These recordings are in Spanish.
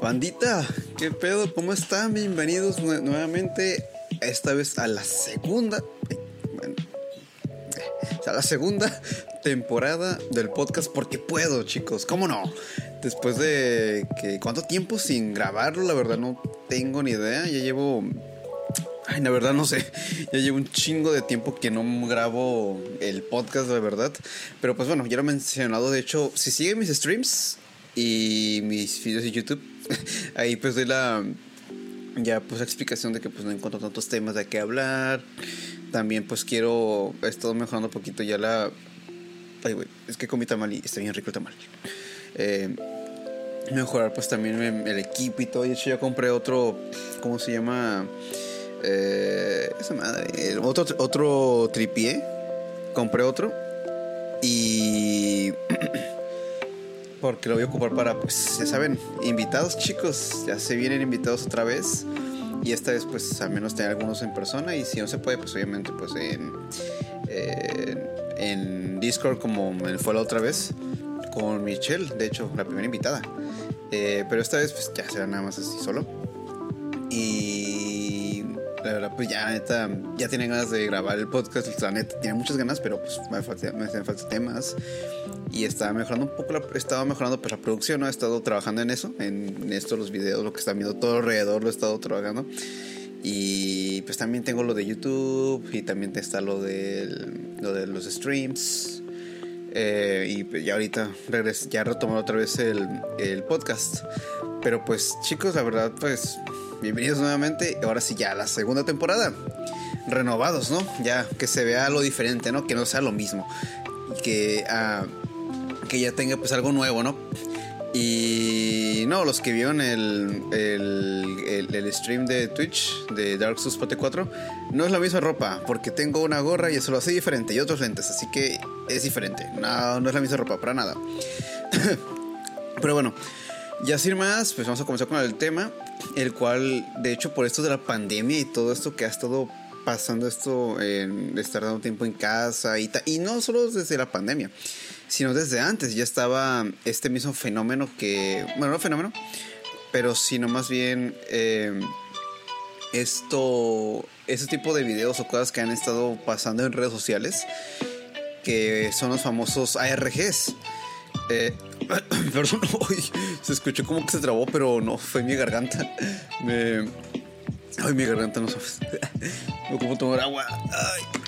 Bandita, ¿qué pedo? ¿Cómo están? Bienvenidos nuevamente, esta vez a la segunda, bueno, a la segunda temporada del podcast porque puedo, chicos, ¿cómo no? Después de que, ¿cuánto tiempo sin grabarlo? La verdad no tengo ni idea, ya llevo Ay, la verdad no sé. Ya llevo un chingo de tiempo que no grabo el podcast, de verdad. Pero pues bueno, ya lo he mencionado. De hecho, si siguen mis streams y mis videos de YouTube, ahí pues doy la ya pues explicación de que pues no encuentro tantos temas de qué hablar. También pues quiero, he estado mejorando un poquito ya la... Ay, güey, es que comí tamal y está bien rico el tamal. Eh, mejorar pues también el equipo y todo. De hecho ya compré otro, ¿cómo se llama? Eh, esa madre, otro, otro tripié. Compré otro. Y... porque lo voy a ocupar para, pues, ya saben, invitados chicos. Ya se vienen invitados otra vez. Y esta vez, pues, al menos tener algunos en persona. Y si no se puede, pues, obviamente, pues, en, en Discord, como fue la otra vez, con Michelle, de hecho, la primera invitada. Eh, pero esta vez, pues, ya será nada más así solo. Verdad, pues ya, neta, ya tiene ganas de grabar el podcast. La neta, tiene muchas ganas, pero pues me, me hacen falta temas. Y estaba mejorando un poco, la, estaba mejorando pues la producción, ¿no? He estado trabajando en eso, en esto, los videos, lo que están viendo todo alrededor, lo he estado trabajando. Y pues también tengo lo de YouTube y también está lo de, lo de los streams. Eh, y pues ya ahorita regres, ya retomado otra vez el, el podcast. Pero pues chicos, la verdad pues bienvenidos nuevamente. Ahora sí, ya la segunda temporada. Renovados, ¿no? Ya que se vea lo diferente, ¿no? Que no sea lo mismo. Que, uh, que ya tenga pues algo nuevo, ¿no? Y no, los que vieron el, el, el, stream de Twitch de Dark Souls 4 no es la misma ropa, porque tengo una gorra y eso lo hace diferente y otros lentes, así que es diferente. No, no es la misma ropa, para nada. Pero bueno, ya sin más, pues vamos a comenzar con el tema el cual, de hecho, por esto de la pandemia y todo esto que ha estado pasando esto, en estar dando tiempo en casa y, y no solo desde la pandemia, sino desde antes ya estaba este mismo fenómeno que, bueno, no fenómeno, pero sino más bien eh, esto, ese tipo de videos o cosas que han estado pasando en redes sociales, que son los famosos ARGs. Eh, Perdón, se escuchó como que se trabó, pero no, fue mi garganta. Me... Ay, mi garganta no sabes. No como tomar agua. Ay.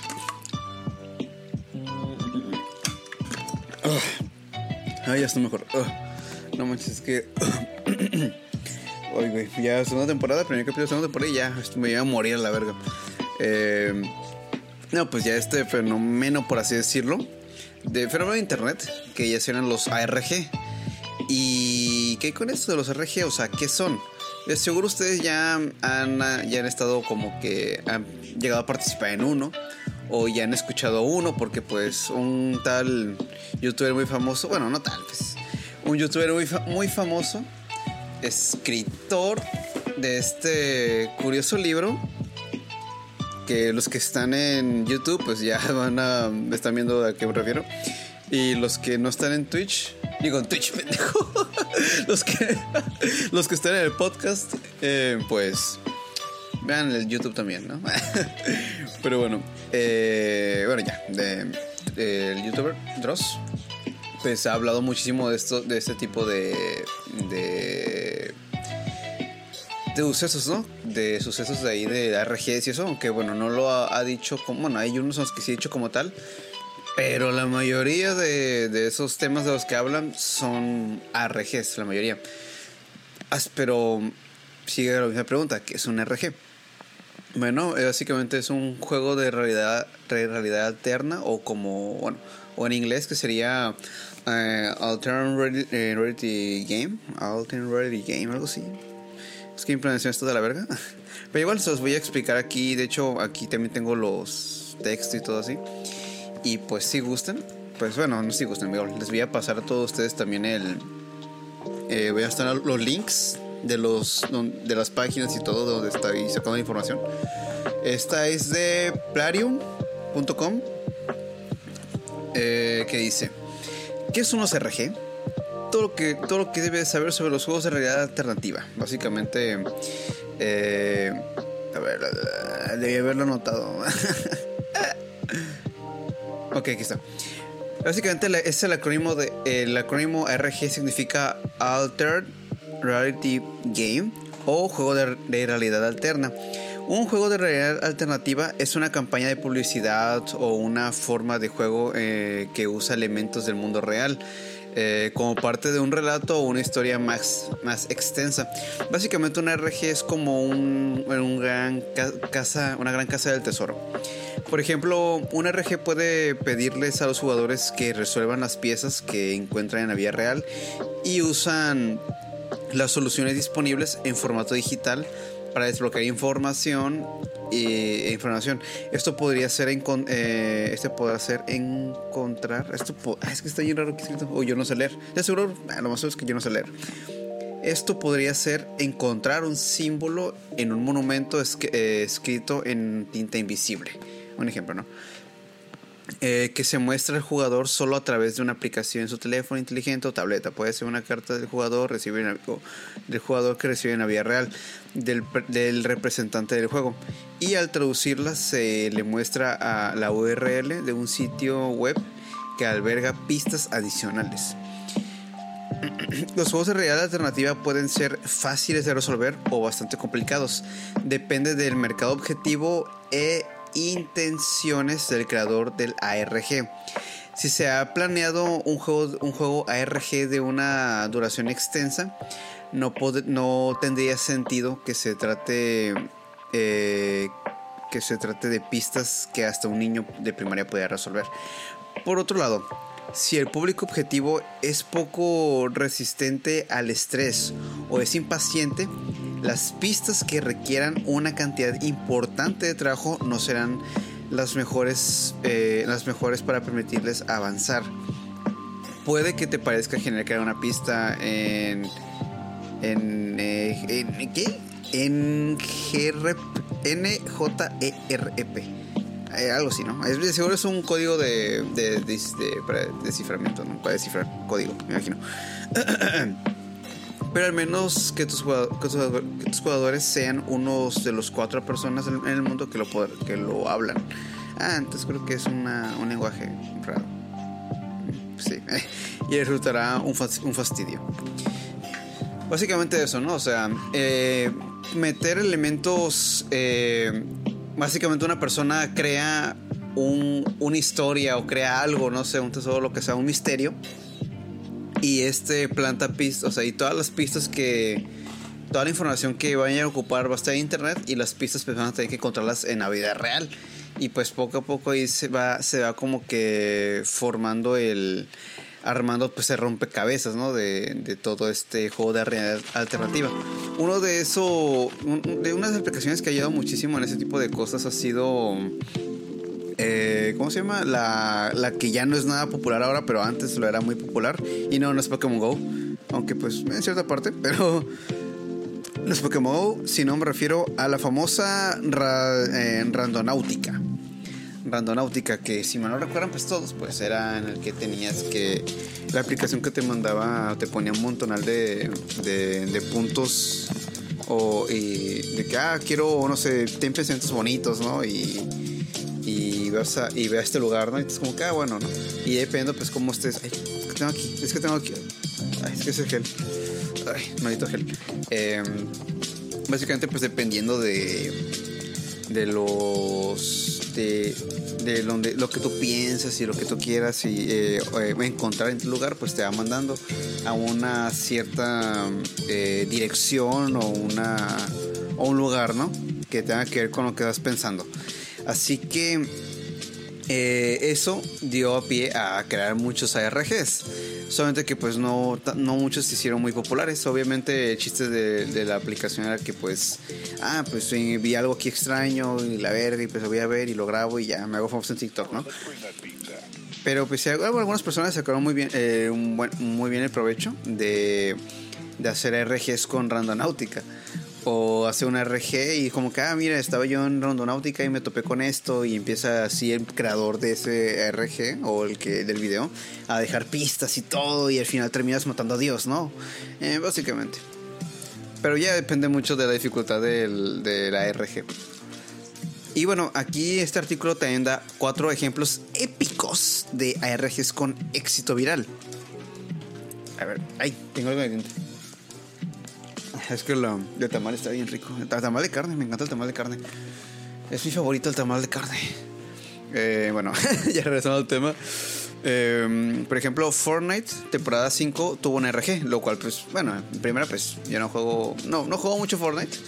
Ay, ya está mejor. No manches, es que. Ay, güey, ya segunda temporada, primer capítulo de segunda temporada y ya me iba a morir a la verga. Eh, no, pues ya este fenómeno, por así decirlo, de fenómeno de internet que ya se los ARG. ¿Y qué con esto de los ARG? O sea, ¿qué son? De seguro ustedes ya han, ya han estado como que han llegado a participar en uno o ya han escuchado uno porque pues un tal youtuber muy famoso, bueno, no tal, pues un youtuber muy, muy famoso, escritor de este curioso libro que los que están en YouTube pues ya van a están viendo a qué me refiero. Y los que no están en Twitch digo en Twitch pendejo. Los que los que están en el podcast eh, pues vean el YouTube también no pero bueno eh, bueno ya el youtuber Dross pues ha hablado muchísimo de esto de este tipo de de de sucesos, ¿no? De sucesos de ahí, de RGs y eso, aunque bueno, no lo ha, dicho como, bueno, hay unos que sí ha dicho como tal, pero la mayoría de, de esos temas de los que hablan son RGs, la mayoría. Pero sigue la misma pregunta, ¿qué es un RG? Bueno, eh, básicamente es un juego de realidad, realidad alterna o como, bueno, o en inglés que sería uh, Alternate Reality Game, Alternate Reality Game, algo así. Es que implementación esto de la verga. Pero igual se los voy a explicar aquí. De hecho, aquí también tengo los textos y todo así. Y pues si gustan, pues bueno, no si gustan, les voy a pasar a todos ustedes también el. Eh, voy a estar los links de los de las páginas y todo donde estoy sacando la información. Esta es de plarium.com eh, que dice, ¿qué es un CRG? Todo lo, que, todo lo que debes saber sobre los juegos de realidad alternativa. Básicamente, eh, a ver, debí haberlo anotado. ok, aquí está. Básicamente es el acrónimo de el acrónimo RG significa Altered Reality Game o juego de, realidad alterna. Un juego de realidad alternativa es una campaña de publicidad o una forma de juego eh, que usa elementos del mundo real. Eh, como parte de un relato o una historia más, más extensa. Básicamente un RG es como un, un gran casa, una gran casa del tesoro. Por ejemplo, un RG puede pedirles a los jugadores que resuelvan las piezas que encuentran en la vía real y usan las soluciones disponibles en formato digital para desbloquear información e información. Esto podría ser en, eh, este podrá ser encontrar. Esto ah, es que está bien raro que escrito. O yo no sé leer. De seguro, ah, lo más seguro es que yo no sé leer. Esto podría ser encontrar un símbolo en un monumento eh, escrito en tinta invisible. Un ejemplo, ¿no? Eh, que se muestra al jugador solo a través de una aplicación en su teléfono inteligente o tableta. Puede ser una carta del jugador, recibe del jugador que recibe en la vida real del, del, representante del juego. Y al traducirla se le muestra a la URL de un sitio web que alberga pistas adicionales. Los juegos de realidad alternativa pueden ser fáciles de resolver o bastante complicados. Depende del mercado objetivo e intenciones del creador del ARG. Si se ha planeado un juego, un juego ARG de una duración extensa, no, no tendría sentido que se trate eh, que se trate de pistas que hasta un niño de primaria pueda resolver. Por otro lado, si el público objetivo es poco resistente al estrés o es impaciente, las pistas que requieran una cantidad importante de trabajo no serán las mejores, eh, las mejores para permitirles avanzar. Puede que te parezca genial crear una pista en. en. Eh, en ¿Qué? En NJERP. Eh, algo así, ¿no? Es, seguro es un código de, de, para desciframiento, ¿no? Para descifrar código, me imagino. Pero al menos que tus, jugadores, sean unos de los cuatro personas en, el mundo que lo, que lo hablan. Ah, entonces creo que es una, un lenguaje raro. Sí. y resultará un, un fastidio. Básicamente eso, ¿no? O sea, eh, meter elementos eh, básicamente una persona crea una historia o crea algo, no sé, un tesoro, lo que sea, un misterio. Y este planta pistas, o sea, y todas las pistas que. Toda la información que vayan a ocupar va a estar en internet y las pistas pues van a tener que encontrarlas en la vida real. Y pues poco a poco ahí se va, se va como que formando el, armando pues se rompecabezas, ¿no? De, de, todo este juego de realidad alternativa. Uno de eso, de unas aplicaciones que ha ayudado muchísimo en ese tipo de cosas ha sido, eh, ¿cómo se llama? La, la, que ya no es nada popular ahora, pero antes lo era muy popular. Y no, no es Pokémon Go, aunque pues en cierta parte, pero... No es Pokémon Go, sino me refiero a la famosa eh, Randonáutica Randonáutica, que si me no recuerdan, pues todos, pues era en el que tenías que. La aplicación que te mandaba te ponía un montonal de, de, puntos o y de que, ah, quiero, no sé, ten bonitos, ¿no? Y, y, vas a, y ve a este lugar, ¿no? Y es como que, ah, bueno, ¿no? Y dependiendo, pues, cómo estés. Ay, que tengo aquí, es que tengo aquí. Es que es el gel. Ay, maldito gel. Em, básicamente, pues, dependiendo de, de los de, de donde, lo que tú piensas y lo que tú quieras y eh, eh, encontrar en tu lugar, pues te va mandando a una cierta eh, dirección o, una, o un lugar, ¿no? Que tenga que ver con lo que estás pensando. Así que eso dio a pie a crear muchos ARGs. Solamente que pues no, no muchos se hicieron muy populares. Obviamente el chiste de, la aplicación era que pues, ah, pues vi algo aquí extraño y la verga y pues lo voy a ver y lo grabo y ya me hago famoso en TikTok, ¿no? Pero pues algunas personas sacaron muy bien, eh, muy bien el provecho de, de hacer RGs con Randonáutica. O hace un RG y como que, ah, mira, estaba yo en Rondonáutica y me topé con esto y empieza así el creador de ese RG o el que del video a dejar pistas y todo y al final terminas matando a Dios, ¿no? Eh, básicamente. Pero ya depende mucho de la dificultad del, de la RG. Y bueno, aquí este artículo también da cuatro ejemplos épicos de ARGs con éxito viral. A ver, ay, tengo algo de diente. Es que el tamal está bien rico. El tamal de carne, me encanta el tamal de carne. Es mi favorito el tamal de carne. Eh, bueno, ya regresando al tema. Eh, por ejemplo, Fortnite, temporada 5, tuvo un RG, lo cual, pues, bueno, en primera, pues, yo no juego, no, no juego mucho Fortnite,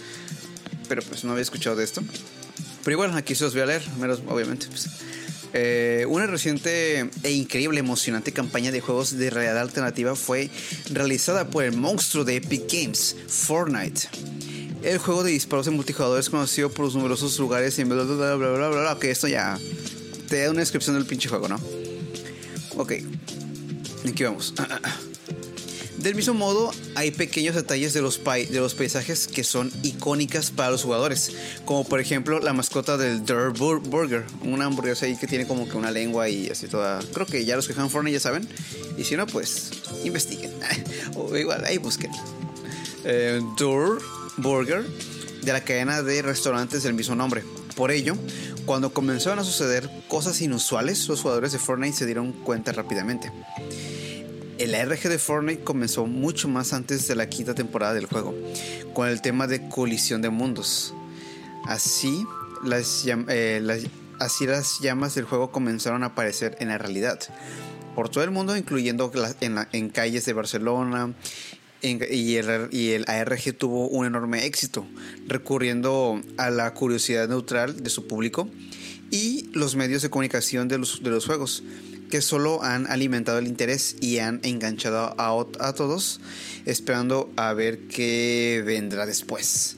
pero pues no había escuchado de esto. Pero igual, aquí se los voy a leer, menos, obviamente. Pues. Eh, una reciente e increíble, emocionante campaña de juegos de realidad alternativa fue realizada por el monstruo de Epic Games, Fortnite. El juego de disparos en multijugador es conocido por los numerosos lugares y bla bla bla bla bla bla. Ok, esto ya te da una descripción del pinche juego, ¿no? Ok, aquí vamos. Del mismo modo, hay pequeños detalles de los, paisajes que son icónicas para los jugadores, como por ejemplo la mascota del Dirt Burger, una hamburguesa ahí que tiene como que una lengua y así toda. Creo que ya los que juegan Fortnite ya saben, y si no, pues investiguen, o igual ahí busquen. Eh, Dirt Burger de la cadena de restaurantes del mismo nombre. Por ello, cuando comenzaron a suceder cosas inusuales, los jugadores de Fortnite se dieron cuenta rápidamente. El ARG de Fortnite comenzó mucho más antes de la quinta temporada del juego, con el tema de colisión de mundos. Así las, eh, así las llamas del juego comenzaron a aparecer en la realidad, por todo el mundo, incluyendo en, calles de Barcelona, y, el, ARG tuvo un enorme éxito, recurriendo a la curiosidad neutral de su público y los medios de comunicación de los juegos que solo han alimentado el interés y han enganchado a, todos, esperando a ver qué vendrá después.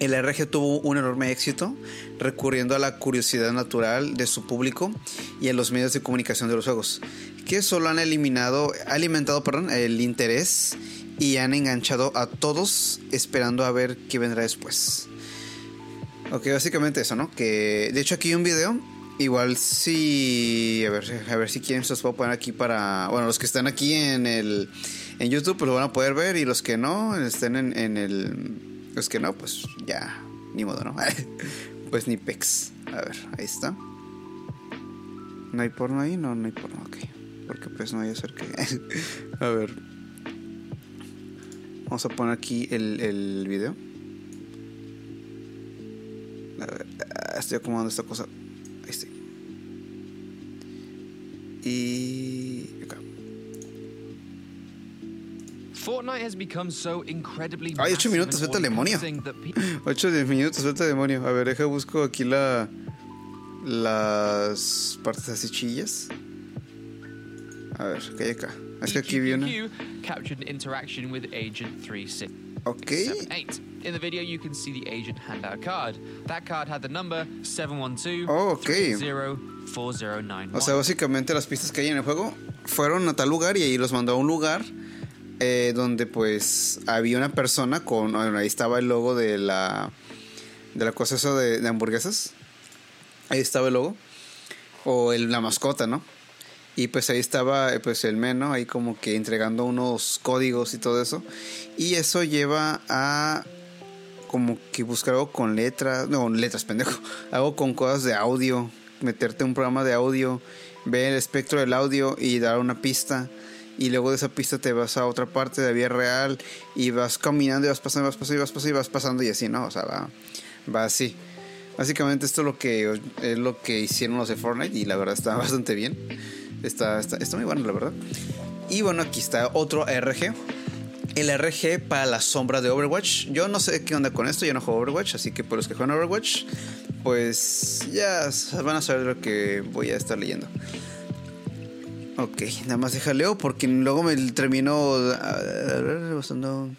El RG tuvo un enorme éxito, recurriendo a la curiosidad natural de su público y a los medios de comunicación de los juegos, que solo han eliminado, alimentado el interés y han enganchado a todos esperando a ver qué vendrá después. Ok, básicamente eso, ¿no? Que de hecho aquí hay un video Igual si a ver, a ver si quieren se los puedo poner aquí para, bueno, los que están aquí en el en YouTube pues lo van a poder ver y los que no estén en, en el los que no pues ya ni modo, ¿no? pues ni pex. A ver, ahí está. ¿No hay porno ahí? No, no hay porno, ok. Porque pues no hay a ser que... a ver. Vamos a poner aquí el, el video. A ver, ah, estoy acomodando esta cosa. Y acá. Fortnite has become so incredibly Ay, 8 minutos, suelta el demonio. 8 minutos, suelta el demonio. A ver, deja busco aquí la las partes así chillas. A ver, ¿qué hay acá? Es que aquí viene. Captured interaction with Agent 36. Okay. In the video, you can see the agent hand out a card. That card had the number 712 oh, okay. O sea, básicamente las pistas que hay en el juego fueron a tal lugar y ahí los mandó a un lugar eh, donde pues había una persona con... Bueno, ahí estaba el logo de la... De la cosa esa de, hamburguesas. Ahí estaba el logo. O el, la mascota, ¿no? Y pues ahí estaba pues el men, Ahí como que entregando unos códigos y todo eso. Y eso lleva a como que buscar algo con letras, no, letras, pendejo. Algo con cosas de audio meterte un programa de audio, ver el espectro del audio y dar una pista. Y luego de esa pista te vas a otra parte de la vida real y vas caminando y vas pasando, vas pasando y vas pasando y vas pasando y así, ¿no? O sea, va, va así. Básicamente esto es lo que es lo que hicieron los de Fortnite y la verdad está bastante bien. Está, está, está muy bueno, la verdad. Y bueno, aquí está otro RG el RG para la sombra de Overwatch. Yo no sé qué onda con esto, yo no juego Overwatch, así que por los que juegan Overwatch, pues ya van a saber lo que voy a estar leyendo. Ok, nada más deja leo porque luego me termino bastante.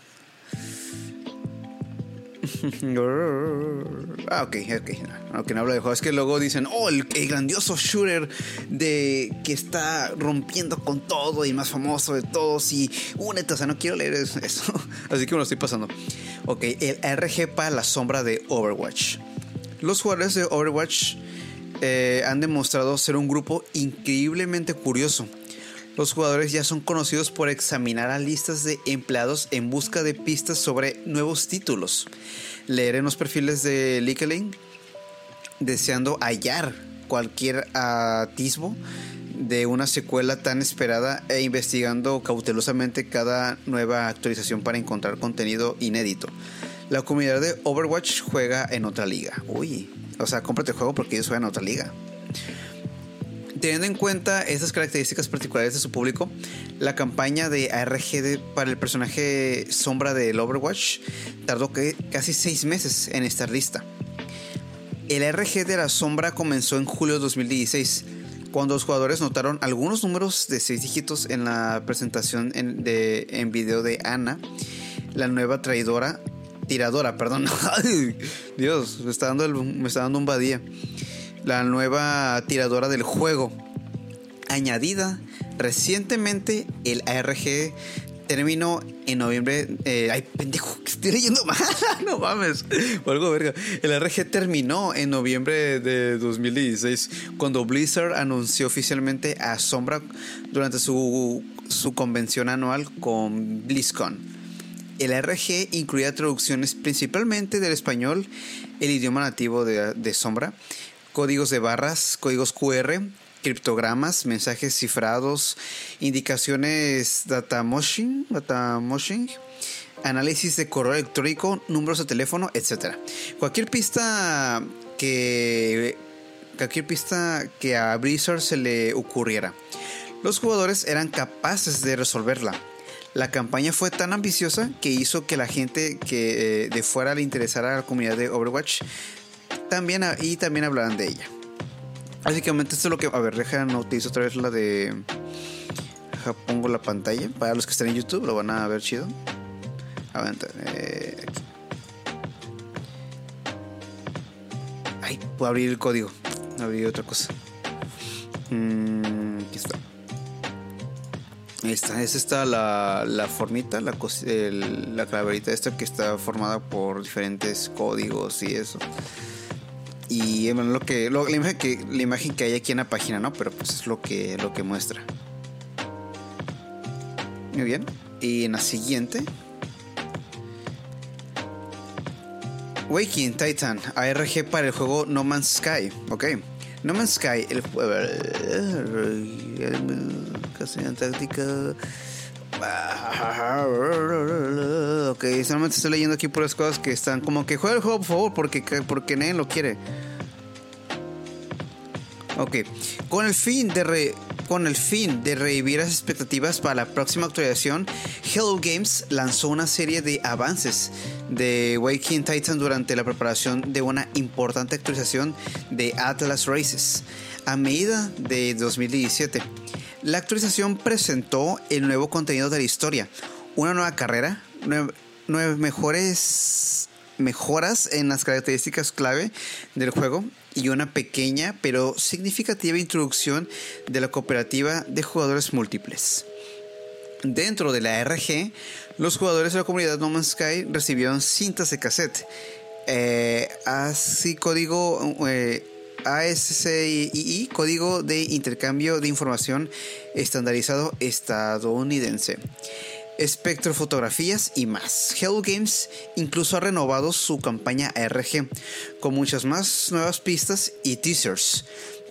ah, ok, ok. No, que no hablo de juegos. Es que luego dicen, oh, el, grandioso shooter de que está rompiendo con todo y más famoso de todos. Y únete, o sea, no quiero leer eso. Así que me lo estoy pasando. Ok, el RG para la sombra de Overwatch. Los jugadores de Overwatch eh, han demostrado ser un grupo increíblemente curioso los jugadores ya son conocidos por examinar a listas de empleados en busca de pistas sobre nuevos títulos. Leer en los perfiles de LinkedIn deseando hallar cualquier atisbo de una secuela tan esperada e investigando cautelosamente cada nueva actualización para encontrar contenido inédito. La comunidad de Overwatch juega en otra liga. Uy, o sea, cómprate el juego porque ellos juegan en otra liga. Teniendo en cuenta estas características particulares de su público, la campaña de ARG para el personaje sombra del Overwatch tardó casi seis meses en estar lista. El ARG de la sombra comenzó en julio de 2016, cuando los jugadores notaron algunos números de seis dígitos en la presentación en video de Ana, la nueva traidora, tiradora, perdón. Dios, me está dando, me está dando un badía la nueva tiradora del juego. Añadida recientemente, el ARG terminó en noviembre. Eh, ay, pendejo, estoy leyendo mal. no mames. algo verga. El ARG terminó en noviembre de 2016 cuando Blizzard anunció oficialmente a Sombra durante su, su convención anual con BlizzCon. El ARG incluía traducciones principalmente del español, el idioma nativo de Sombra, códigos de barras, códigos QR, criptogramas, mensajes cifrados, indicaciones data moshing, data moshing, análisis de correo electrónico, números de teléfono, etc. Cualquier pista que cualquier pista que a Blizzard se le ocurriera. Los jugadores eran capaces de resolverla. La campaña fue tan ambiciosa que hizo que la gente que eh, de fuera le interesara a la comunidad de Overwatch también, y también hablarán de ella. Básicamente esto es lo que... A ver, deja no utilizo otra vez la de... Deja, pongo la pantalla. Para los que están en YouTube lo van a ver chido. A ver, eh, aquí. Ay, puedo abrir el código. Abrir otra cosa. Mm, aquí está. Está, es esta la, la formita, la, la calaverita esta que está formada por diferentes códigos y eso. Y lo que, la, imagen que, la imagen que hay aquí en la página, ¿no? Pero pues es lo que, lo que muestra. Muy bien. Y en la siguiente. Waking Titan, ARG para el juego No Man's Sky. Ok. No Man's Sky, el casi táctica. Ok, solamente estoy leyendo aquí puras cosas que están como que juega el juego, por favor, porque, porque nadie lo quiere. Ok, con el fin de con el fin de revivir las expectativas para la próxima actualización, Hello Games lanzó una serie de avances de Waking Titan durante la preparación de una importante actualización de Atlas Races a medida de 2017. La actualización presentó el nuevo contenido de la historia, una nueva carrera, nueve, mejores mejoras en las características clave del juego y una pequeña pero significativa introducción de la cooperativa de jugadores múltiples. Dentro de la RG, los jugadores de la comunidad No Man's Sky recibieron cintas de cassette, eh, así código eh, ASCII, Código de Intercambio de Información Estandarizado Estadounidense. Espectrofotografías y más. Hello Games incluso ha renovado su campaña ARG con muchas más nuevas pistas y teasers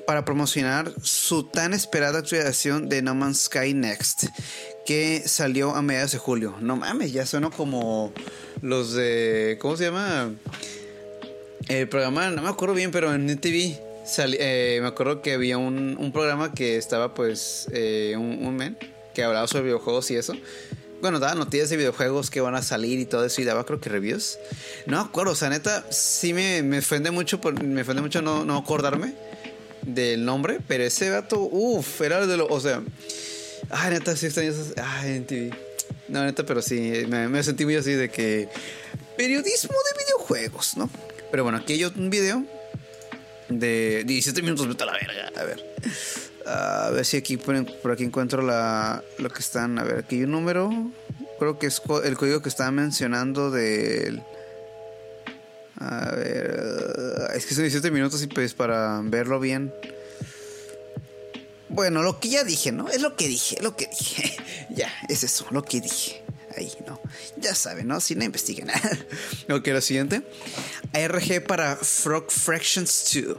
para promocionar su tan esperada actualización de No Man's Sky Next que salió a mediados de julio. No mames, ya suena como los de ¿cómo se llama? El programa, no me acuerdo bien, pero en TV eh, me acuerdo que había un, programa que estaba, pues, eh, un, men que hablaba sobre videojuegos y eso. Bueno, daba noticias de videojuegos que van a salir y todo eso y daba creo que reviews. No acuerdo, o sea, neta, sí me, me ofende mucho, me ofende mucho no, no acordarme del nombre, pero ese gato, uff, era de lo, o sea, ay, neta, sí extraño Ay, en TV. No, neta, pero sí, me, me sentí muy así de que periodismo de videojuegos juegos, ¿no? Pero bueno, aquí hay un video de 17 minutos, vete a la verga. A ver. A ver si aquí por, por aquí encuentro la, lo que están. A ver, aquí hay un número. Creo que es el código que estaba mencionando del. A ver. Es que son 17 minutos y pues para verlo bien. Bueno, lo que ya dije, ¿no? Es lo que dije, lo que dije. ya, es eso, lo que dije. Ahí, ¿no? Ya saben, ¿no? Si no investiguen. ok, lo siguiente. ARG para Frog Fractions 2.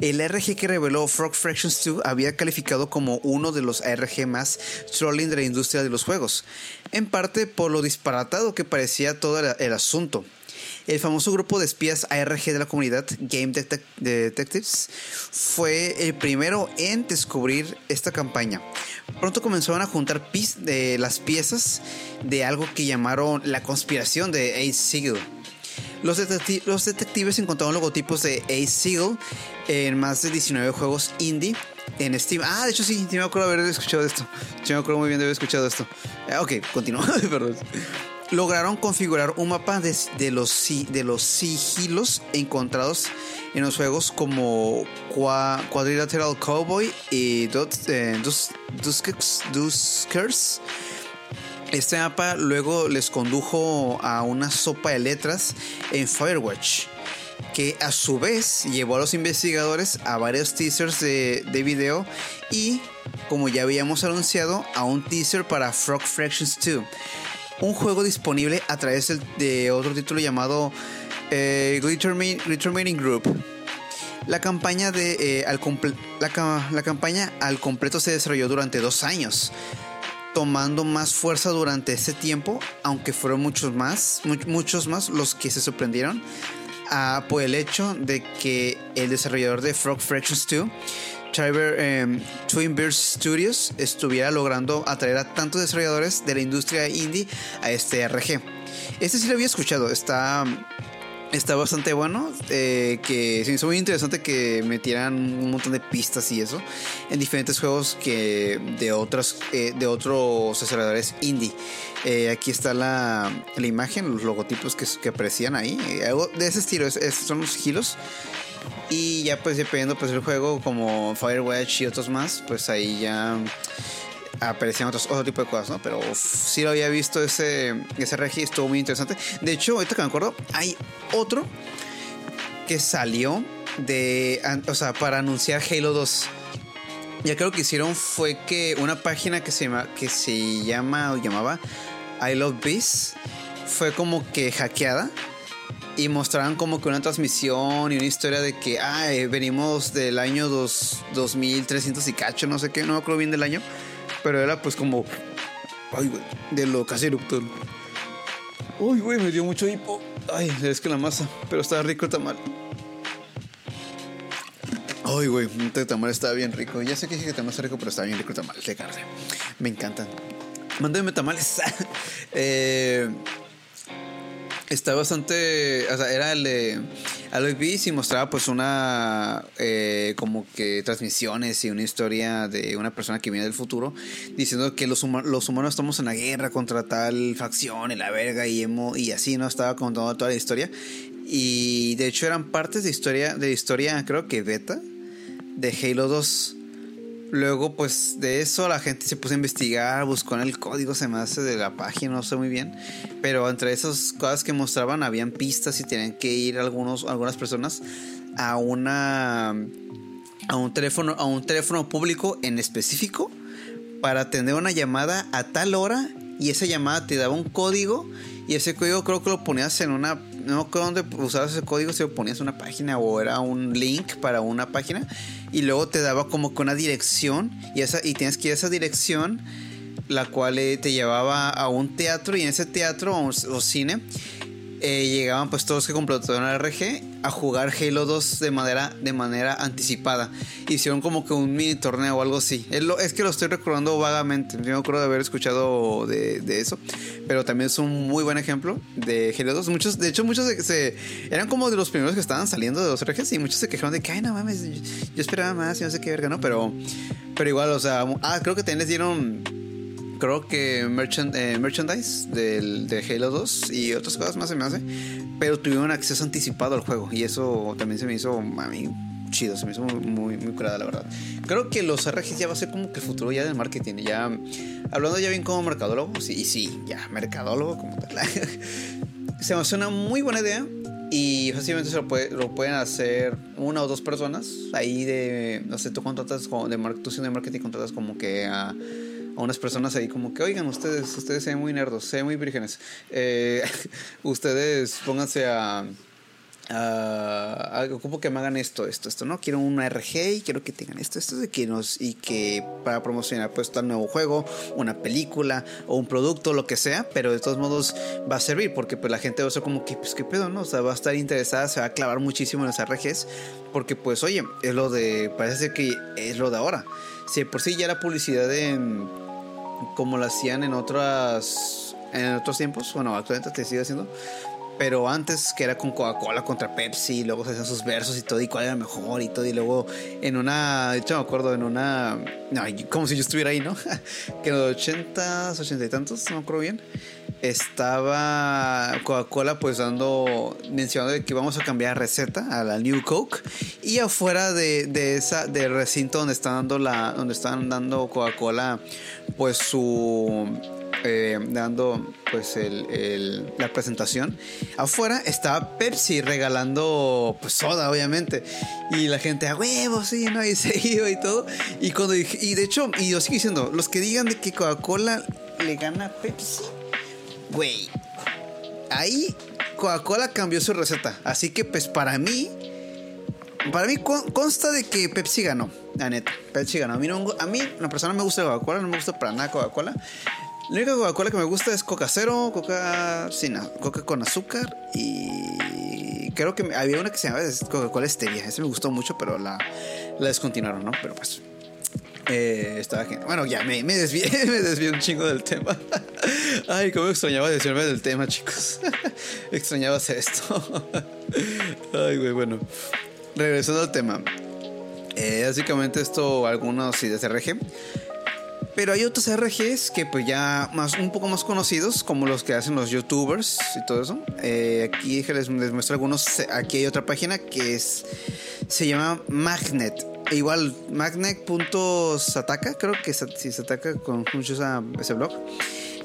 El ARG que reveló Frog Fractions 2 había calificado como uno de los ARG más trolling de la industria de los juegos. En parte por lo disparatado que parecía todo el asunto. El famoso grupo de espías ARG de la comunidad Game Detectives fue el primero en descubrir esta campaña. Pronto comenzaron a juntar de las piezas de algo que llamaron la conspiración de Ace Siegel. Los, detectives encontraron logotipos de Ace Siegel en más de 19 juegos indie en Steam. Ah, de hecho sí, sí me acuerdo haber escuchado esto. Sí me acuerdo muy bien de haber escuchado esto. Ah, ok, continúa, perdón lograron configurar un mapa de, los, de los sigilos encontrados en los juegos como Quadrilateral Cowboy y eh, Duskers. Este mapa luego les condujo a una sopa de letras en Firewatch, que a su vez llevó a los investigadores a varios teasers de, de video y, como ya habíamos anunciado, a un teaser para Frog Fractions 2 un juego disponible a través de otro título llamado eh, Glitter, Group. La campaña, de, eh, al la, campaña al completo se desarrolló durante dos años, tomando más fuerza durante ese tiempo, aunque fueron muchos más, muchos más los que se sorprendieron ah, por el hecho de que el desarrollador de Frog Fractions 2 Cyber Twin Birds Studios estuviera logrando atraer a tantos desarrolladores de la industria indie a este RG. Este sí lo había escuchado, está, está bastante bueno, eh, que se me hizo muy interesante que metieran un montón de pistas y eso en diferentes juegos que de, otras, eh, de otros desarrolladores indie. Eh, aquí está la, la, imagen, los logotipos que, que aparecían ahí, algo de ese estilo, son los giros y ya pues dependiendo pues el juego como Firewatch y otros más, pues ahí ya aparecían otros, otro tipo de cosas, ¿no? Pero sí lo había visto ese, ese registro, estuvo muy interesante. De hecho, ahorita que me acuerdo, hay otro que salió de, o sea, para anunciar Halo 2. Ya creo que hicieron fue que una página que se llama, que se llama o llamaba I Love Bees fue como que hackeada y mostraban como que una transmisión y una historia de que, ah, venimos del año dos, 2300 y cacho, no sé qué, no me acuerdo bien del año, pero era pues como, ay, güey, de lo casi erupto. Uy, güey, me dio mucho hipo. Ay, es que la masa, pero estaba rico el tamal. Ay, güey, el tamal estaba bien rico. Ya sé que dije que tamal está rico, pero estaba bien rico el tamal de carne. Me encantan. Mándeme tamales. eh está bastante, o sea, era el de Aloy Beast y mostraba pues una eh, como que transmisiones y una historia de una persona que viene del futuro diciendo que los, humanos estamos en la guerra contra tal facción y la verga y emo, y así, ¿no? Estaba contando toda la historia y de hecho eran partes de historia, de historia creo que beta de Halo 2 Luego, pues de eso la gente se puso a investigar, buscó en el código, se me hace de la página, no sé muy bien. Pero entre esas cosas que mostraban, habían pistas y tenían que ir algunos, algunas personas a una a un teléfono, a un teléfono público en específico para atender una llamada a tal hora y esa llamada te daba un código y ese código creo que lo ponías en una no creo dónde usabas ese código si lo ponías en una página o era un link para una página y luego te daba como que una dirección y, esa, y tienes que ir a esa dirección la cual eh, te llevaba a un teatro y en ese teatro o, cine eh, llegaban pues todos que completaron el RG a jugar Halo 2 de manera, de manera anticipada. Hicieron como que un mini torneo o algo así. Es, es que lo estoy recordando vagamente. Yo me acuerdo de haber escuchado de, de, eso. Pero también es un muy buen ejemplo de Halo 2. Muchos, de hecho, muchos se, eran como de los primeros que estaban saliendo de los RGs y muchos se quejaron de que, ay, no mames, yo, esperaba más y no sé qué verga, ¿no? Pero, pero igual, o sea, ah, creo que también les dieron creo que merchandise del, de Halo 2 y otras cosas más se me hace, pero tuvieron acceso anticipado al juego y eso también se me hizo a mí chido, se me hizo muy, muy, curada, la verdad. Creo que los RGs ya va a ser como que el futuro ya del marketing. Ya, hablando ya bien como mercadólogo, sí, sí, ya, mercadólogo como tal. se me hace una muy buena idea y fácilmente se lo, puede, pueden hacer una o dos personas. Ahí de, no sé, tú contratas, como de, tú siendo de marketing contratas como que a, a, unas personas ahí como que, oigan, ustedes, ustedes se ven muy nerdos, se ven muy vírgenes. Eh, ustedes pónganse a ocupo que me hagan esto, esto, esto, ¿no? Quiero un RG y quiero que tengan esto, esto de que nos, y que para promocionar pues tal nuevo juego, una película o un producto, lo que sea, pero de todos modos va a servir porque pues la gente va a ser como que, pues qué pedo, ¿no? O sea, va a estar interesada, se va a clavar muchísimo en los RGs porque pues oye, es lo de, parece que es lo de ahora. Si por sí ya la publicidad de, como lo hacían en otras, en otros tiempos, bueno, actualmente te sigue haciendo pero antes que era con Coca-Cola contra Pepsi, y luego se hacían sus versos y todo, y cuál era mejor y todo, y luego en una, de hecho me acuerdo, en una, no, como si yo estuviera ahí, ¿no? que en los 80, 80 y tantos, no me acuerdo bien, estaba Coca-Cola pues dando, mencionando que vamos a cambiar receta a la New Coke, y afuera de, de esa, del recinto donde están dando la, donde están dando Coca-Cola, pues su eh, dando pues el, la presentación, afuera estaba Pepsi regalando pues soda, obviamente. Y la gente, a huevo, sí, ¿no? Y se iba y todo. Y cuando y de hecho, y yo sigo diciendo, los que digan de que Coca-Cola le gana a Pepsi, güey, ahí Coca-Cola cambió su receta. Así que pues para mí, para mí consta de que Pepsi ganó, la neta. Pepsi ganó. A mí, no, la persona me gusta Coca-Cola, no me gusta para nada Coca-Cola. La única Coca-Cola que me gusta es Coca Cero, Coca sin Coca con azúcar y creo que había una que se llamaba Coca-Cola Stevia. Esa me gustó mucho, pero la, la descontinuaron, ¿no? Pero pues eh, estaba Bueno, ya me, me desvié, me desvié un chingo del tema. Ay, cómo extrañaba decirme del tema, chicos. extrañaba hacer esto. Ay, güey, bueno. Regresando al tema. Eh, básicamente esto, algunos de CRG. Pero hay otros RGs que pues ya más, un poco más conocidos, como los que hacen los youtubers y todo eso. Eh, aquí les, les, muestro algunos. Aquí hay otra página que es se llama Magnet. E igual, magnet.sataka, creo que si se ataca con mucho ese blog.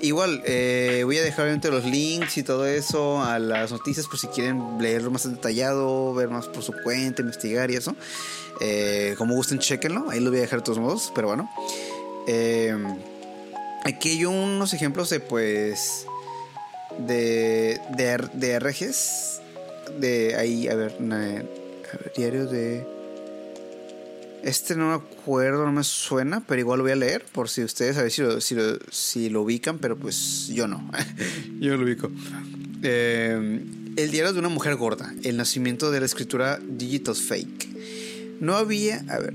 Igual, eh, voy a dejar obviamente los links y todo eso a las noticias por si quieren leerlo más detallado, ver más por su cuenta, investigar y eso. Eh, como gusten, chequenlo. Ahí lo voy a dejar de todos modos, pero bueno. Eh, aquí hay unos ejemplos de pues de, de, de RGs. De ahí, a ver, diario de... Este no me acuerdo, no me suena, pero igual lo voy a leer por si ustedes a ver si lo, si lo, ubican, pero pues yo no. yo lo ubico. Eh, el diario de una mujer gorda, el nacimiento de la escritura Digital Fake. No había, a ver,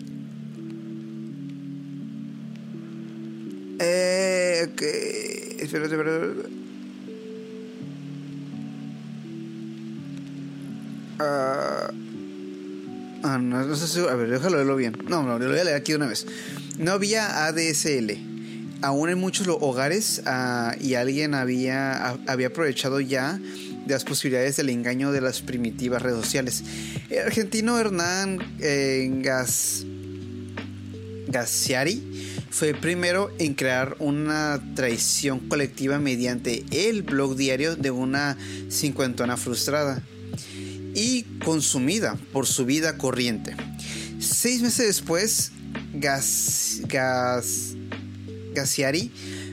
Eh, ok. Espérate, espérate. Uh, ah, no, no sé si. A ver, déjalo bien. No, no, lo voy a leer aquí una vez. No había ADSL. Aún en muchos hogares uh, y alguien había, había aprovechado ya de las posibilidades del engaño de las primitivas redes sociales. El argentino Hernán eh, Gas, fue primero en crear una traición colectiva mediante el blog diario de una cincuentona frustrada y consumida por su vida corriente. Seis meses después, Gas, Gas,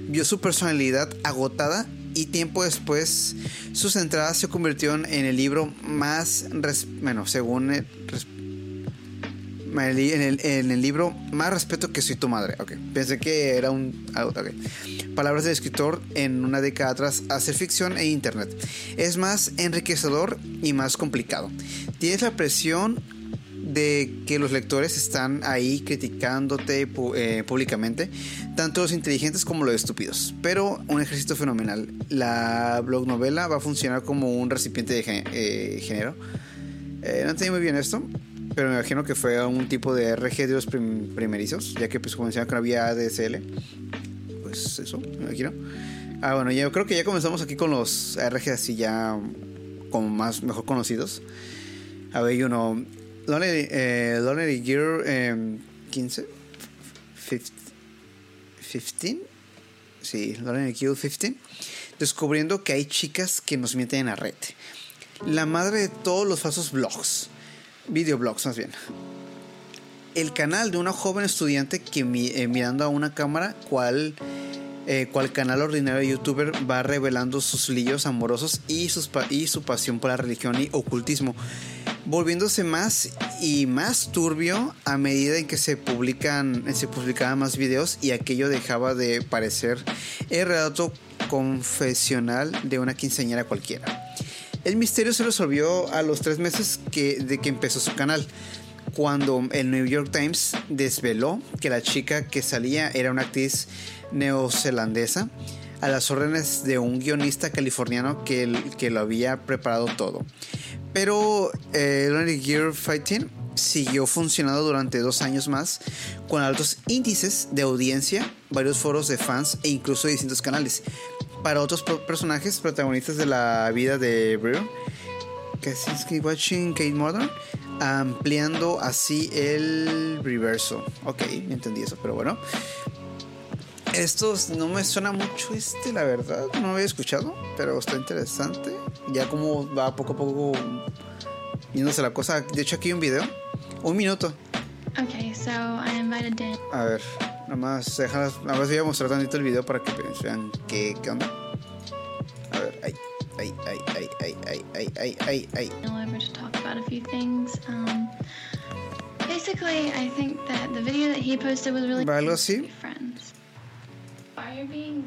vio su personalidad agotada y tiempo después sus entradas se convirtieron en el libro más, bueno, según en el, libro Más respeto que soy tu madre. Ok, pensé que era un... Okay. Palabras del escritor en una década atrás, hacer ficción e internet. Es más enriquecedor y más complicado. Tienes la presión de que los lectores están ahí criticándote eh, públicamente, tanto los inteligentes como los estúpidos. Pero un ejército fenomenal. La blog novela va a funcionar como un recipiente de eh, género. Eh, no entendí muy bien esto. Pero me imagino que fue un tipo de RG de los primerizos, ya que pues como decían que no había ADSL. Pues es eso, me imagino. Ah, bueno, yo creo que ya comenzamos aquí con los RG así ya como más mejor conocidos. A ver, hay uno. Lonely, eh, Gear 15. 15. Sí, Lonely Gear 15. Descubriendo que hay chicas que nos mienten en la red. La madre de todos los falsos blogs. Videoblogs, más bien. El canal de una joven estudiante que eh, mirando a una cámara, cual eh, cual canal ordinario de youtuber va revelando sus líos amorosos y, sus y su pasión por la religión y ocultismo, volviéndose más y más turbio a medida en que se publican se publicaban más videos y aquello dejaba de parecer el relato confesional de una quinceañera cualquiera. El misterio se resolvió a los tres meses que, de que empezó su canal, cuando el New York Times desveló que la chica que salía era una actriz neozelandesa a las órdenes de un guionista californiano que, que lo había preparado todo. Pero eh, Lonely Gear Fighting siguió funcionando durante dos años más con altos índices de audiencia, varios foros de fans e incluso distintos canales. Para otros personajes protagonistas de la vida de Brewer, Kaczynski Watching Kate Modern, ampliando así el reverso. Ok, entendí eso, pero bueno. Estos no me suena mucho este, la verdad. No lo había escuchado, pero está interesante. Ya como va poco a poco yéndose la cosa. De hecho, aquí hay un video. Un minuto. Okay, so I invited Dan. A ver, Nada más, dejarlas, nada más voy a mostrar tantito el video para que vean qué, qué onda. A ver, ahí. I, I, I, I'll to talk about a few things. Um, basically, I think that the video that he posted was really. Algo así. Friends. Are you being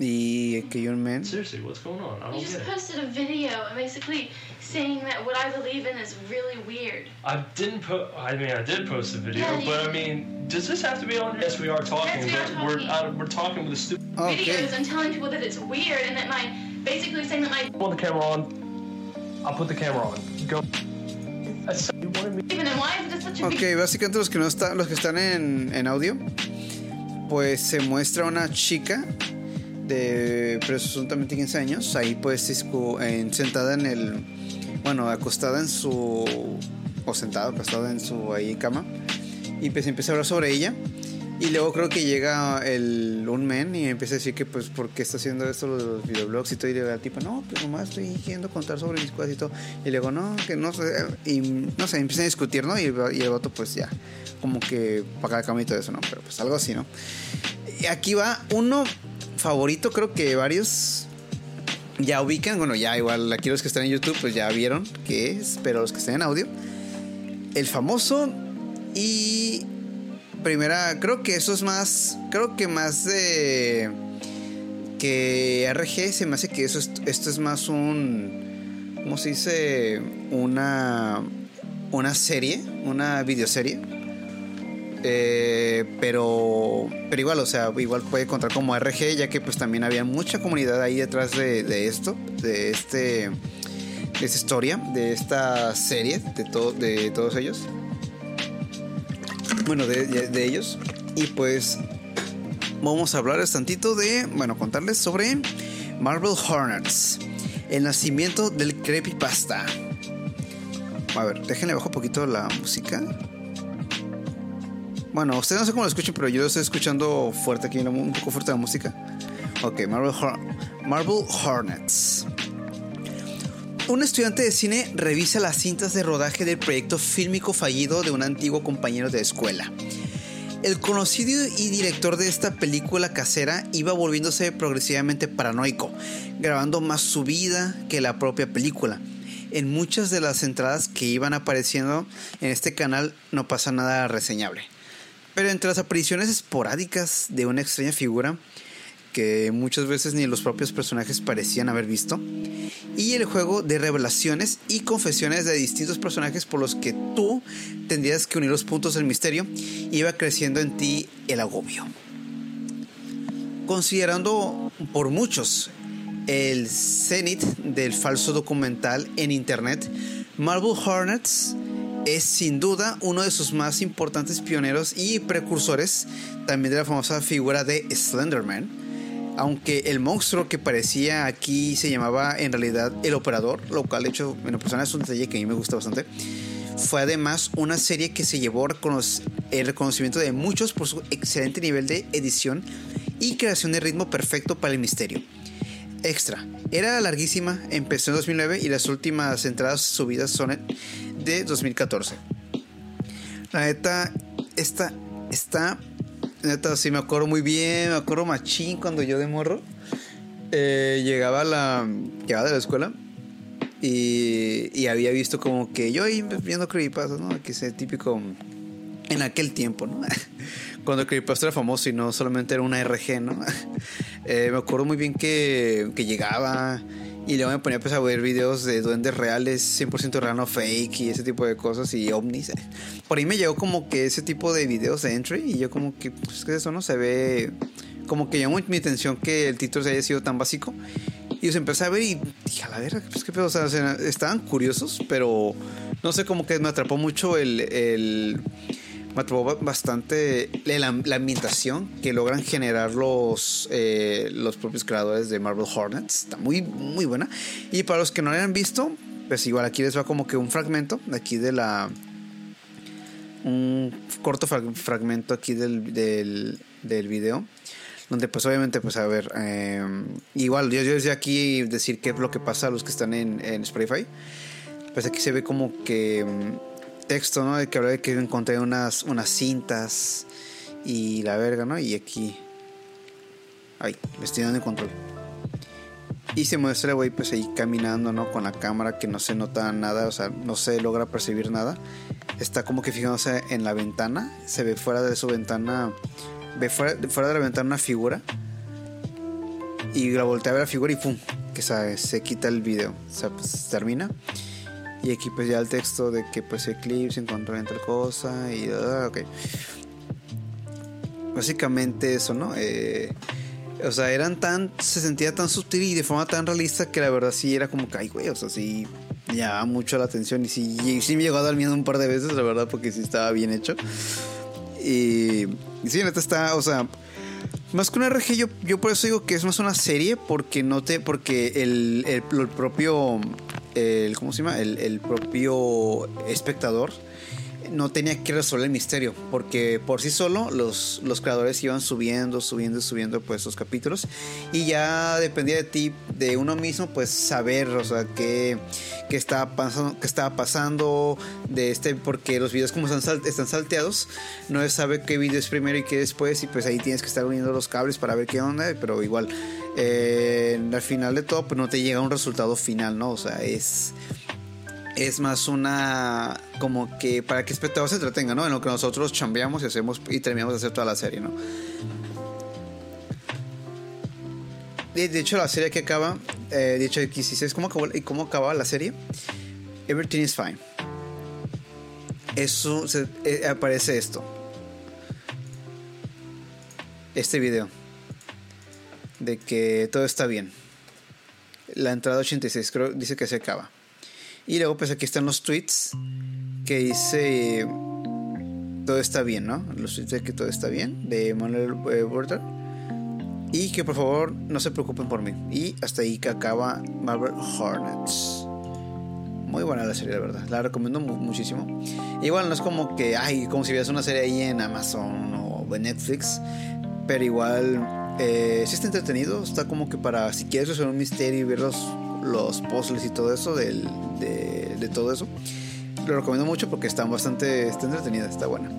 Y que un man. Seriously, what's going on? I You don't just get it. posted a video basically saying that what I believe in is really weird. I didn't put. I mean, I did post a video, Yeah, but I mean, does this have to be on? Yes, we are talking, Yes, we are but we're talking. uh, we're talking with a stupid. Ok. Videos and telling people that it's weird and that my basically saying that my Put the camera on. I'll put the camera on. Go. I said you wanted me. even and why is it such a Ok, básicamente los que no están, los que están en, en audio, pues se muestra una chica de presuntamente 15 años, ahí pues en- sentada en el, bueno, acostada en su, o sentada, acostada en su ahí cama, y pues empieza a hablar sobre ella. Y luego creo que llega el, un men y empieza a decir que pues por qué está haciendo esto los videoblogs y todo y le tipo, no, pues nomás estoy queriendo contar sobre mis cosas y todo. Y luego, no, que no sé, y no sé, empiezan a discutir, ¿no? Y, el- vato pues ya, como que paga la cama y eso, ¿no? Pero pues algo así, ¿no? Y aquí va uno favorito, creo que varios ya ubican, bueno, ya igual aquí los que están en YouTube pues ya vieron que es, pero los que están en audio, el famoso y primera, creo que eso es más, creo que más de que RG se me hace que eso es- esto es más un, ¿cómo se dice? Una, una serie, una videoserie. Eh, pero pero igual o sea igual puede contar como RG ya que pues también había mucha comunidad ahí detrás de, esto de este de esta historia de esta serie de todo de todos ellos bueno, de, de- de ellos. Y pues vamos a hablarles tantito de, bueno, contarles sobre Marvel Hornets, el nacimiento del creepypasta. A ver, déjenle bajo un poquito la música. Bueno, ustedes no sé cómo lo escuchan, pero yo lo estoy escuchando fuerte aquí, un poco fuerte la música. Ok, Marvel, Marvel Hornets. Un estudiante de cine revisa las cintas de rodaje del proyecto fílmico fallido de un antiguo compañero de escuela. El conocido y director de esta película casera iba volviéndose progresivamente paranoico, grabando más su vida que la propia película. En muchas de las entradas que iban apareciendo en este canal no pasa nada reseñable. Pero entre las apariciones esporádicas de una extraña figura, que muchas veces ni los propios personajes parecían haber visto, y el juego de revelaciones y confesiones de distintos personajes por los que tú tendrías que unir los puntos del misterio, iba creciendo en ti el agobio. Considerando por muchos el cenit del falso documental en internet, Marvel Hornets es sin duda uno de sus más importantes pioneros y precursores también de la famosa figura de Slenderman. Aunque el monstruo que parecía aquí se llamaba en realidad el operador, lo cual de hecho en lo personal es un detalle que a mí me gusta bastante. Fue además una serie que se llevó el reconocimiento de muchos por su excelente nivel de edición y creación de ritmo perfecto para el misterio. Extra, era larguísima, empezó en 2009 y las últimas entradas subidas son de 2014. La neta, esta está, neta, sí me acuerdo muy bien, me acuerdo machín cuando yo de morro eh, llegaba, a la, llegaba de la escuela y, había visto como que yo ahí viendo creepypastas, ¿no? Que es típico en aquel tiempo, ¿no? Cuando el creepypasta era famoso y no solamente era una RG, ¿no? Eh, me acuerdo muy bien que, llegaba y luego me ponía pues, a ver videos de duendes reales, 100% real, no fake y ese tipo de cosas y ovnis. Por ahí me llegó como que ese tipo de videos de entry y yo como que, pues que eso no se ve, como que llamó mi atención que el título se haya sido tan básico. Y los empecé a ver y dije, a la verga, pues qué pedo, o sea, estaban curiosos, pero no sé, como que me atrapó mucho el me atrapó bastante la, ambientación que logran generar los, eh, los propios creadores de Marvel Hornets. Está muy, muy buena. Y para los que no la hayan visto, pues igual aquí les va como que un fragmento aquí de la. Un corto fragmento aquí del, del, del video donde pues obviamente pues a ver eh, igual yo, yo desde aquí decir qué es lo que pasa a los que están en, en Spotify pues aquí se ve como que texto no de que habla de que encontré unas unas cintas y la verga no y aquí ay me estoy dando el control. Y se muestra el güey pues ahí caminando no con la cámara que no se nota nada o sea no se logra percibir nada. Está como que fijándose en la ventana se ve fuera de su ventana ve fuera, fuera de la ventana una figura. Y la voltea a ver la figura y pum, que se, se quita el video, o sea, pues termina. Y aquí pues ya el texto de que pues Eclipse encontró en tal cosa y uh, ok. Básicamente eso, ¿no? Eh, o sea, eran tan, se sentía tan sutil y de forma tan realista que la verdad sí era como que, ay, güey, o sea, sí llamaba mucho la atención y sí, sí me llegó a dar miedo un par de veces, la verdad, porque sí estaba bien hecho. Y, y sí, neta está, o sea, más que una RG, yo, yo por eso digo que es más una serie, porque no te, porque el, el, el propio, el, ¿cómo se llama? El, el propio espectador no tenía que resolver el misterio, porque por sí solo los, los creadores iban subiendo, subiendo, subiendo pues los capítulos y ya dependía de ti, de uno mismo, pues saber, o sea, qué, qué estaba pasando, qué estaba pasando de este, porque los videos como están, están salteados, no se sabe qué video es primero y qué después y pues ahí tienes que estar uniendo los cables para ver qué onda, pero igual, eh, al final de todo, pues no te llega un resultado final, ¿no? O sea, es es más una como que para que el espectador se entretenga, ¿no? En lo que nosotros chambeamos y hacemos y terminamos de hacer toda la serie, ¿no? De, hecho, la serie que acaba, eh, de hecho, cómo acabó, cómo acaba la serie, Everything is fine. Eso eh, aparece esto. Este video. De que todo está bien. La entrada 86 creo dice que se acaba. Y luego pues aquí están los tweets que dice todo está bien, ¿no? Los tweets de que todo está bien de Manuel eh, Y que por favor no se preocupen por mí. Y hasta ahí que acaba Marvel Hornets. Muy buena la serie, de verdad. La recomiendo muchísimo. Igual no es como que, ay, como si vieras una serie ahí en Amazon o en Netflix. Pero igual, eh, sí está entretenido. Está como que para, si quieres resolver un misterio y verlos los puzzles y todo eso, del, de, de, todo eso. Lo recomiendo mucho porque está bastante está entretenida, está buena.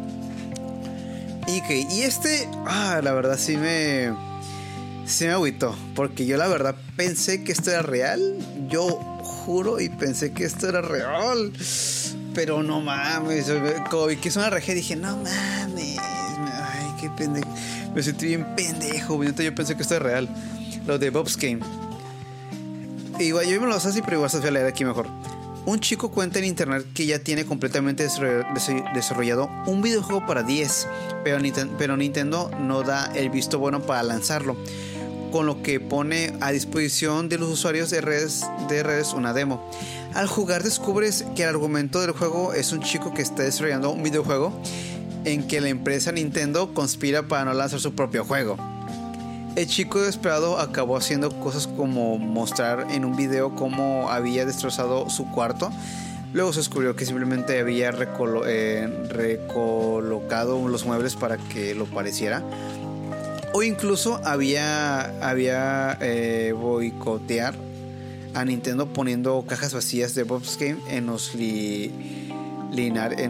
Y, que, y este, ah, la verdad sí me, sí me agüitó, porque yo la verdad pensé que esto era real. Yo juro y pensé que esto era real. Pero no mames, como vi que es una RG dije, no mames, ay, qué pendejo. Me sentí bien pendejo, yo pensé que esto era real. Lo de Bob's Game igual yo me lo así, pero igual se voy a leer aquí mejor. Un chico cuenta en internet que ya tiene completamente desarrollado un videojuego para 10, pero, pero Nintendo no da el visto bueno para lanzarlo. con lo que pone a disposición de los usuarios de redes, de redes una demo. Al jugar descubres que el argumento del juego es un chico que está desarrollando un videojuego en que la empresa Nintendo conspira para no lanzar su propio juego. El chico desesperado acabó haciendo cosas como mostrar en un video cómo había destrozado su cuarto. Luego se descubrió que simplemente había eh, recolocado los muebles para que lo pareciera. O incluso había, había eh, boicotear a Nintendo poniendo cajas vacías de Bob's Game en los li,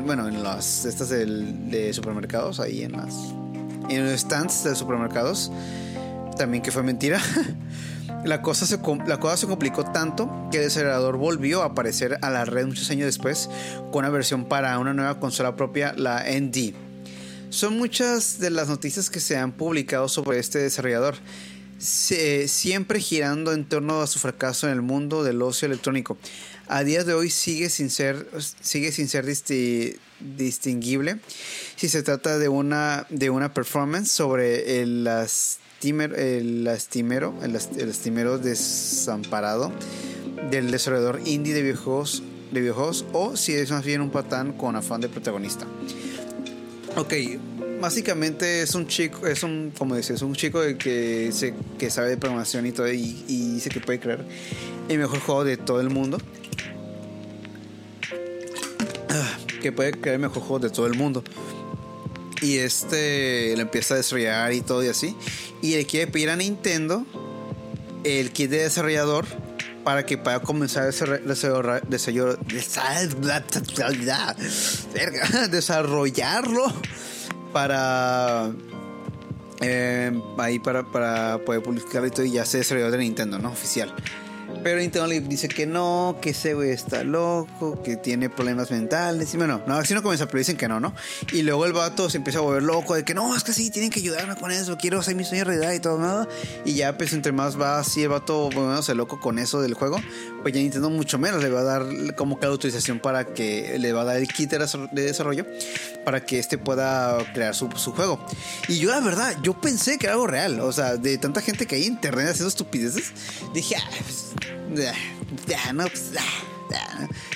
bueno, en las estas de supermercados, ahí en las en los stands de supermercados. También que fue mentira. la, cosa se, la cosa se complicó tanto que el desarrollador volvió a aparecer a la red muchos años después con una versión para una nueva consola propia, la ND. Son muchas de las noticias que se han publicado sobre este desarrollador, siempre girando en torno a su fracaso en el mundo del ocio electrónico. A día de hoy sigue sin ser, sigue sin ser distinguible si se trata de una, de una performance sobre el, el lastimero, el, lastimero desamparado del desarrollador indie de videojuegos, de videojuegos o si es más bien un patán con afán de protagonista. Ok, básicamente es un chico, es un, como dices, un chico que, se, que sabe de programación y todo, y, dice que puede crear el mejor juego de todo el mundo. Ah, que puede crear el mejor juego de todo el mundo. Y este lo empieza a desarrollar y todo y así. Y le quiere pedir a Nintendo el kit de desarrollador para que pueda comenzar a desarrollarlo para eh, ahí para, para poder publicarlo y todo y ya se desarrolló de Nintendo, ¿no? Oficial. Pero Nintendo le dice que no, que ese güey está loco, que tiene problemas mentales. Y bueno, no, así no comienza, pero dicen que no, ¿no? Y luego el vato se empieza a volver loco de que no, es que sí, tienen que ayudarme con eso, quiero hacer mi sueño realidad y todo, nada. Y ya, pues entre más va así el vato se loco con eso del juego, pues ya Nintendo mucho menos le va a dar como que la autorización para que le va a dar el kit de desarrollo para que este pueda crear su, su juego. Y yo, la verdad, yo pensé que era algo real, o sea, de tanta gente que hay en internet haciendo estupideces, dije, ah, pues, no, pues,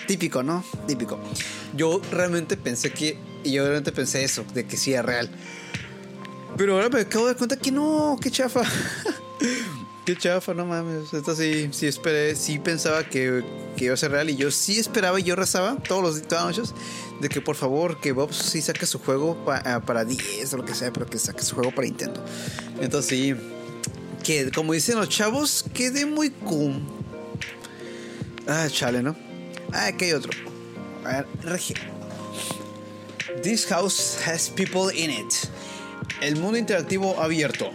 típico, ¿no? Típico. Yo realmente pensé que, y yo realmente pensé eso, de que sí era real. Pero ahora me acabo de dar cuenta que no, qué chafa. qué chafa, no mames. Esto sí, sí esperé, sí pensaba que, que, iba a ser real. Y yo sí esperaba y yo rezaba todos los todas las noches de que por favor, que Bob sí saque su juego ah, para 10 o lo que sea, pero que saque su juego para Nintendo. Entonces sí, que como dicen los chavos, quede muy cool. Ah, chale, ¿no? Ah, aquí hay otro. A ver, Regia. This house has people in it. El mundo interactivo abierto.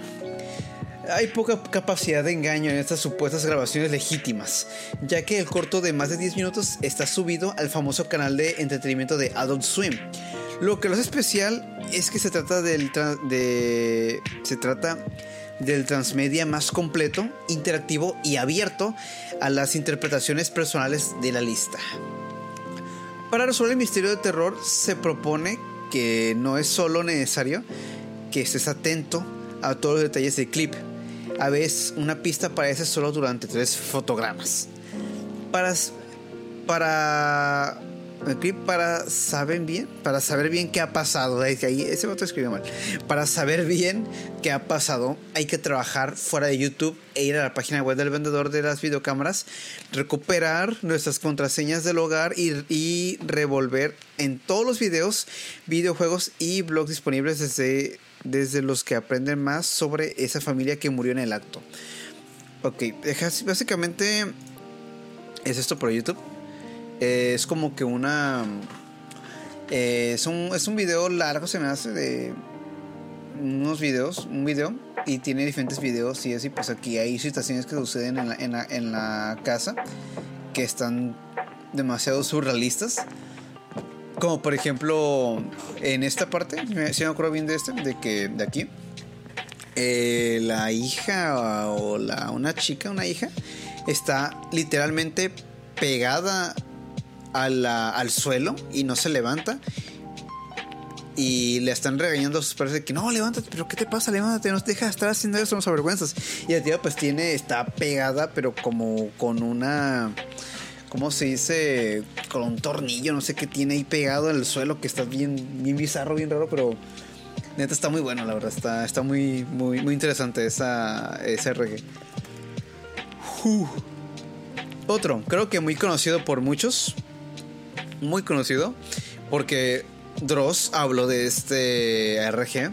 Hay poca capacidad de engaño en estas supuestas grabaciones legítimas, ya que el corto de más de 10 minutos está subido al famoso canal de entretenimiento de Adult Swim. Lo que lo hace especial es que se trata del de se trata del transmedia más completo, interactivo y abierto a las interpretaciones personales de la lista. Para resolver el misterio de terror se propone que no es solo necesario que estés atento a todos los detalles del clip. A veces una pista aparece solo durante tres fotogramas. Para, para para saber bien, para saber bien qué ha pasado. Ahí, ese voto escribió mal. Para saber bien qué ha pasado, hay que trabajar fuera de YouTube e ir a la página web del vendedor de las videocámaras, recuperar nuestras contraseñas del hogar y, y revolver en todos los videos, videojuegos y blogs disponibles desde, desde los que aprenden más sobre esa familia que murió en el acto. Ok, básicamente es esto por YouTube es como que una... Eh, es, un, es un video largo, se me hace de unos videos, un video, y tiene diferentes videos y así, pues aquí hay situaciones que suceden en la, en la, en la casa que están demasiado surrealistas. Como por ejemplo, en esta parte, si me acuerdo bien de este, de que de aquí, eh, la hija o la, una chica, una hija, está literalmente pegada al suelo y no se levanta. y le están regañando a sus padres de que no, levántate, pero ¿qué te pasa? Levántate, no te deja estar haciendo eso, nos avergüenzas. Y la tía pues tiene, está pegada, pero como con una, ¿cómo se dice? Con un tornillo, no sé qué tiene ahí pegado en el suelo, que está bien, bien bizarro, bien raro, pero neta está muy bueno, la verdad, está, está muy, muy, muy interesante esa, ese reggae. Otro, creo que muy conocido por muchos, muy conocido, porque Dross habló de este RG,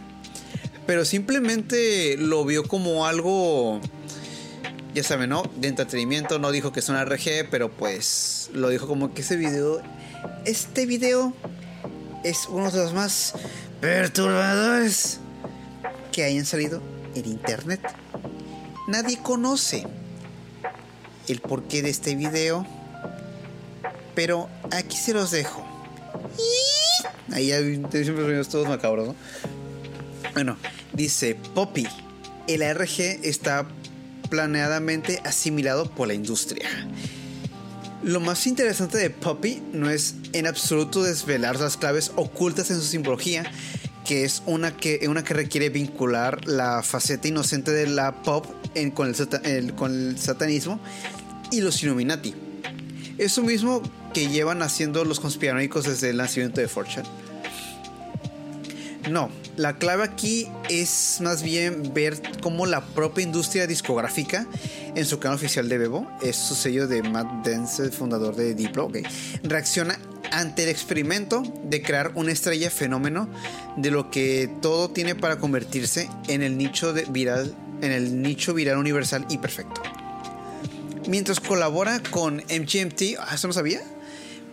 pero simplemente lo vio como algo, ya saben, ¿no? De entretenimiento, no dijo que es un RG, pero pues lo dijo como que ese video, este video es uno de los más perturbadores que hayan salido en internet. Nadie conoce el porqué de este video, pero aquí se los dejo. Ahí siempre todos macabros, ¿no? Bueno, dice Poppy. El ARG está planeadamente asimilado por la industria. Lo más interesante de Poppy no es en absoluto desvelar las claves ocultas en su simbología, que es una que, una que requiere vincular la faceta inocente de la pop con el satanismo y los Illuminati. Eso mismo que llevan haciendo los conspiranoicos desde el nacimiento de Fortune. No, la clave aquí es más bien ver cómo la propia industria discográfica en su canal oficial de Bebo, es su sello de Matt Dance, fundador de Diplo, reacciona ante el experimento de crear una estrella fenómeno de lo que todo tiene para convertirse en el nicho de viral, en el nicho viral universal y perfecto. Mientras colabora con MGMT, ah, ¿eso no sabía?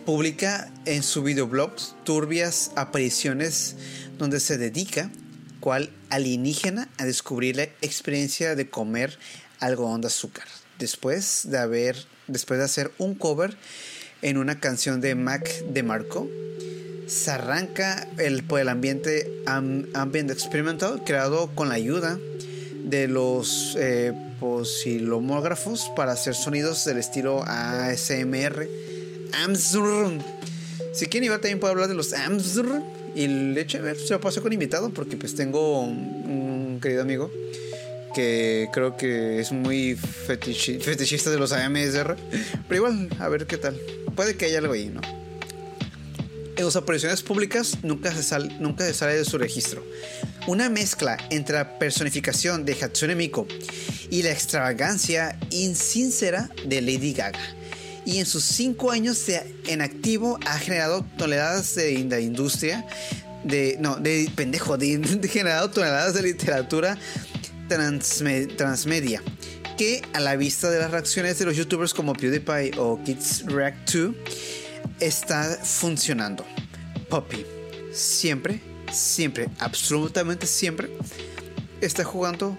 Publica en su videoblog turbias apariciones donde se dedica, cual alienígena, a descubrir la experiencia de comer algodón de azúcar. Después de haber, después de hacer un cover en una canción de Mac de Marco, se arranca el, por el ambiente ambient experimental creado con la ayuda de los eh, posilomógrafos para hacer sonidos del estilo ASMR. Amsr. Si quieren, igual también puedo hablar de los Amsr. Y eché a ver, se lo pasó con invitado porque pues tengo un, querido amigo que creo que es muy fetichista de los AMSR. Pero igual, a ver qué tal. Puede que haya algo ahí, ¿no? En sus apariciones públicas nunca se, sal, nunca se sale de su registro. Una mezcla entre la personificación de Hatsune Miku y la extravagancia insincera de Lady Gaga. Y en sus cinco años en activo ha generado toneladas de, industria, de, no, de pendejo, de, generado toneladas de literatura transmedia que a la vista de las reacciones de los youtubers como PewDiePie o Kids React 2 está funcionando. Poppy siempre, siempre, absolutamente siempre está jugando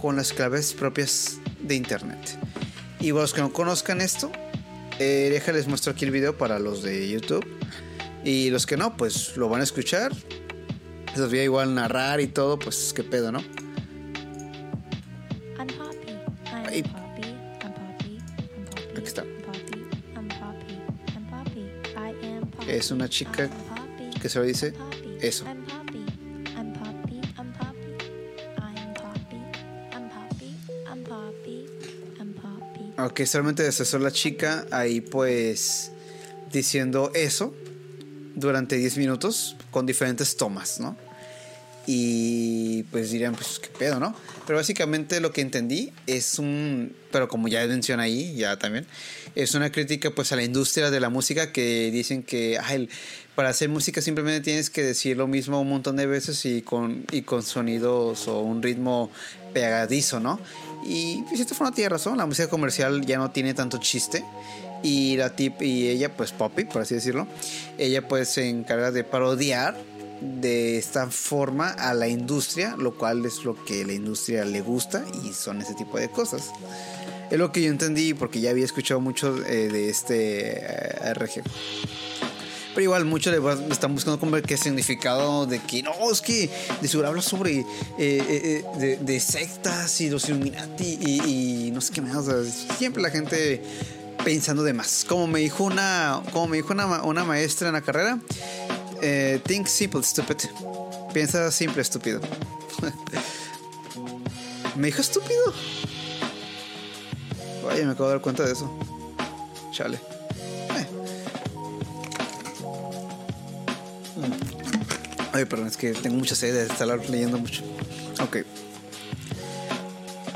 con las claves propias de internet. Y los que no conozcan esto, eh, déjales muestro aquí el video para los de YouTube. Y los que no, pues lo van a escuchar. Les voy a igual narrar y todo, pues qué pedo, ¿no? Aquí está. Es una chica que se lo dice eso. Ok, solamente desasó la chica ahí pues diciendo eso durante 10 minutos con diferentes tomas, ¿no? Y pues dirían, pues qué pedo, ¿no? Pero básicamente lo que entendí es un, pero como ya menciona ahí, ya también, es una crítica pues a la industria de la música que dicen que para hacer música simplemente tienes que decir lo mismo un montón de veces y con, y con sonidos o un ritmo pegadizo, ¿no? Y de cierta forma tiene razón, la música comercial ya no tiene tanto chiste. Y la tip y ella, pues Poppy, por así decirlo, ella pues se encarga de parodiar de esta forma a la industria, lo cual es lo que la industria le gusta y son ese tipo de cosas. Es lo que yo entendí porque ya había escuchado mucho eh, de este eh, RG. Pero igual muchos le están buscando como qué significado de que no, es que de seguro habla sobre eh, eh, eh, de, sectas y los Illuminati y, no sé qué más. siempre la gente pensando de más. Como me dijo una, como me dijo una, maestra en la carrera, think simple, stupid. Piensa simple, estúpido. ¿Me dijo estúpido? Vaya, me acabo de dar cuenta de eso. Chale. Eh. Ay, perdón, es que tengo mucha sed de estar leyendo mucho. Ok.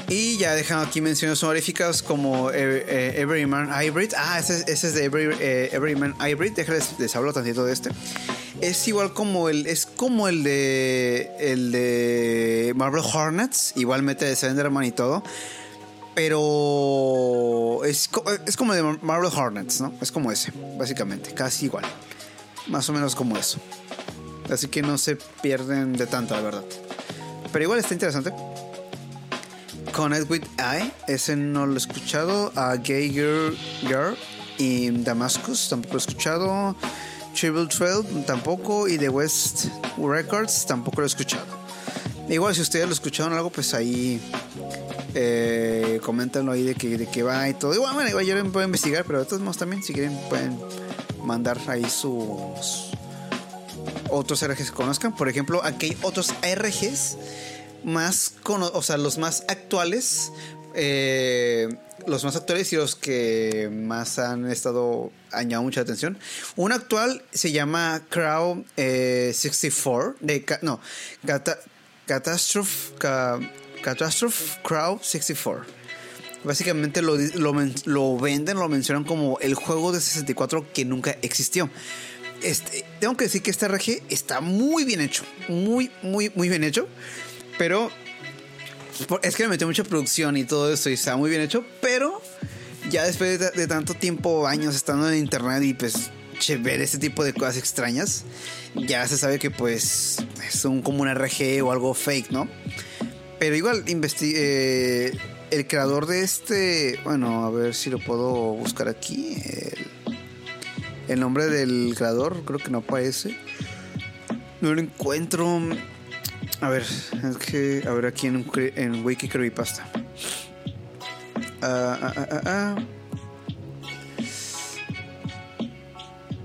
Y ya dejando aquí menciones honoríficas como eh, eh, Everyman Hybrid. Ah, ese, ese es de Every, eh, Everyman Hybrid. Déjales, les hablo tantito de este. Es igual como el. Es como el de. El de Marvel Hornets. Igualmente de Slenderman y todo. Pero. Es, es como de Marvel Hornets, ¿no? Es como ese, básicamente. Casi igual. Más o menos como eso. Así que no se pierden de tanto, la verdad. Pero igual está interesante. Connect with I, ese no lo he escuchado. A Gay Girl, Girl y Damascus, tampoco lo he escuchado. Triple 12 tampoco. Y The West Records tampoco lo he escuchado. Igual, si ustedes lo escucharon algo, pues ahí eh, coméntenlo ahí de que, va y todo. Igual, bueno, igual yo lo puedo investigar, pero de todos modos también, si quieren, pueden mandar ahí sus otros RGs que conozcan. Por ejemplo, aquí hay otros RGs más, cono- o sea, los más actuales. eh, los más actuales y los que más han estado llamado mucha atención. Un actual se llama Crow eh, 64. De, no, Cata- Catastrophe, ca- Catastrophe Crow 64. Básicamente lo, lo, venden, lo mencionan como el juego de 64 que nunca existió. Este, tengo que decir que este RG está muy bien hecho. Muy, muy, muy bien hecho. Pero es que le metió mucha producción y todo eso y está muy bien hecho. Pero ya después de, de tanto tiempo, años estando en internet y pues che, ver este tipo de cosas extrañas, ya se sabe que pues es un, como un RG o algo fake, ¿no? Pero igual, eh, el creador de este, bueno, a ver si lo puedo buscar aquí. El, el nombre del creador creo que no aparece. No lo encuentro. A ver, es que, a ver aquí en, en Wiki Creepypasta. Ah, ah, ah, ah, ah.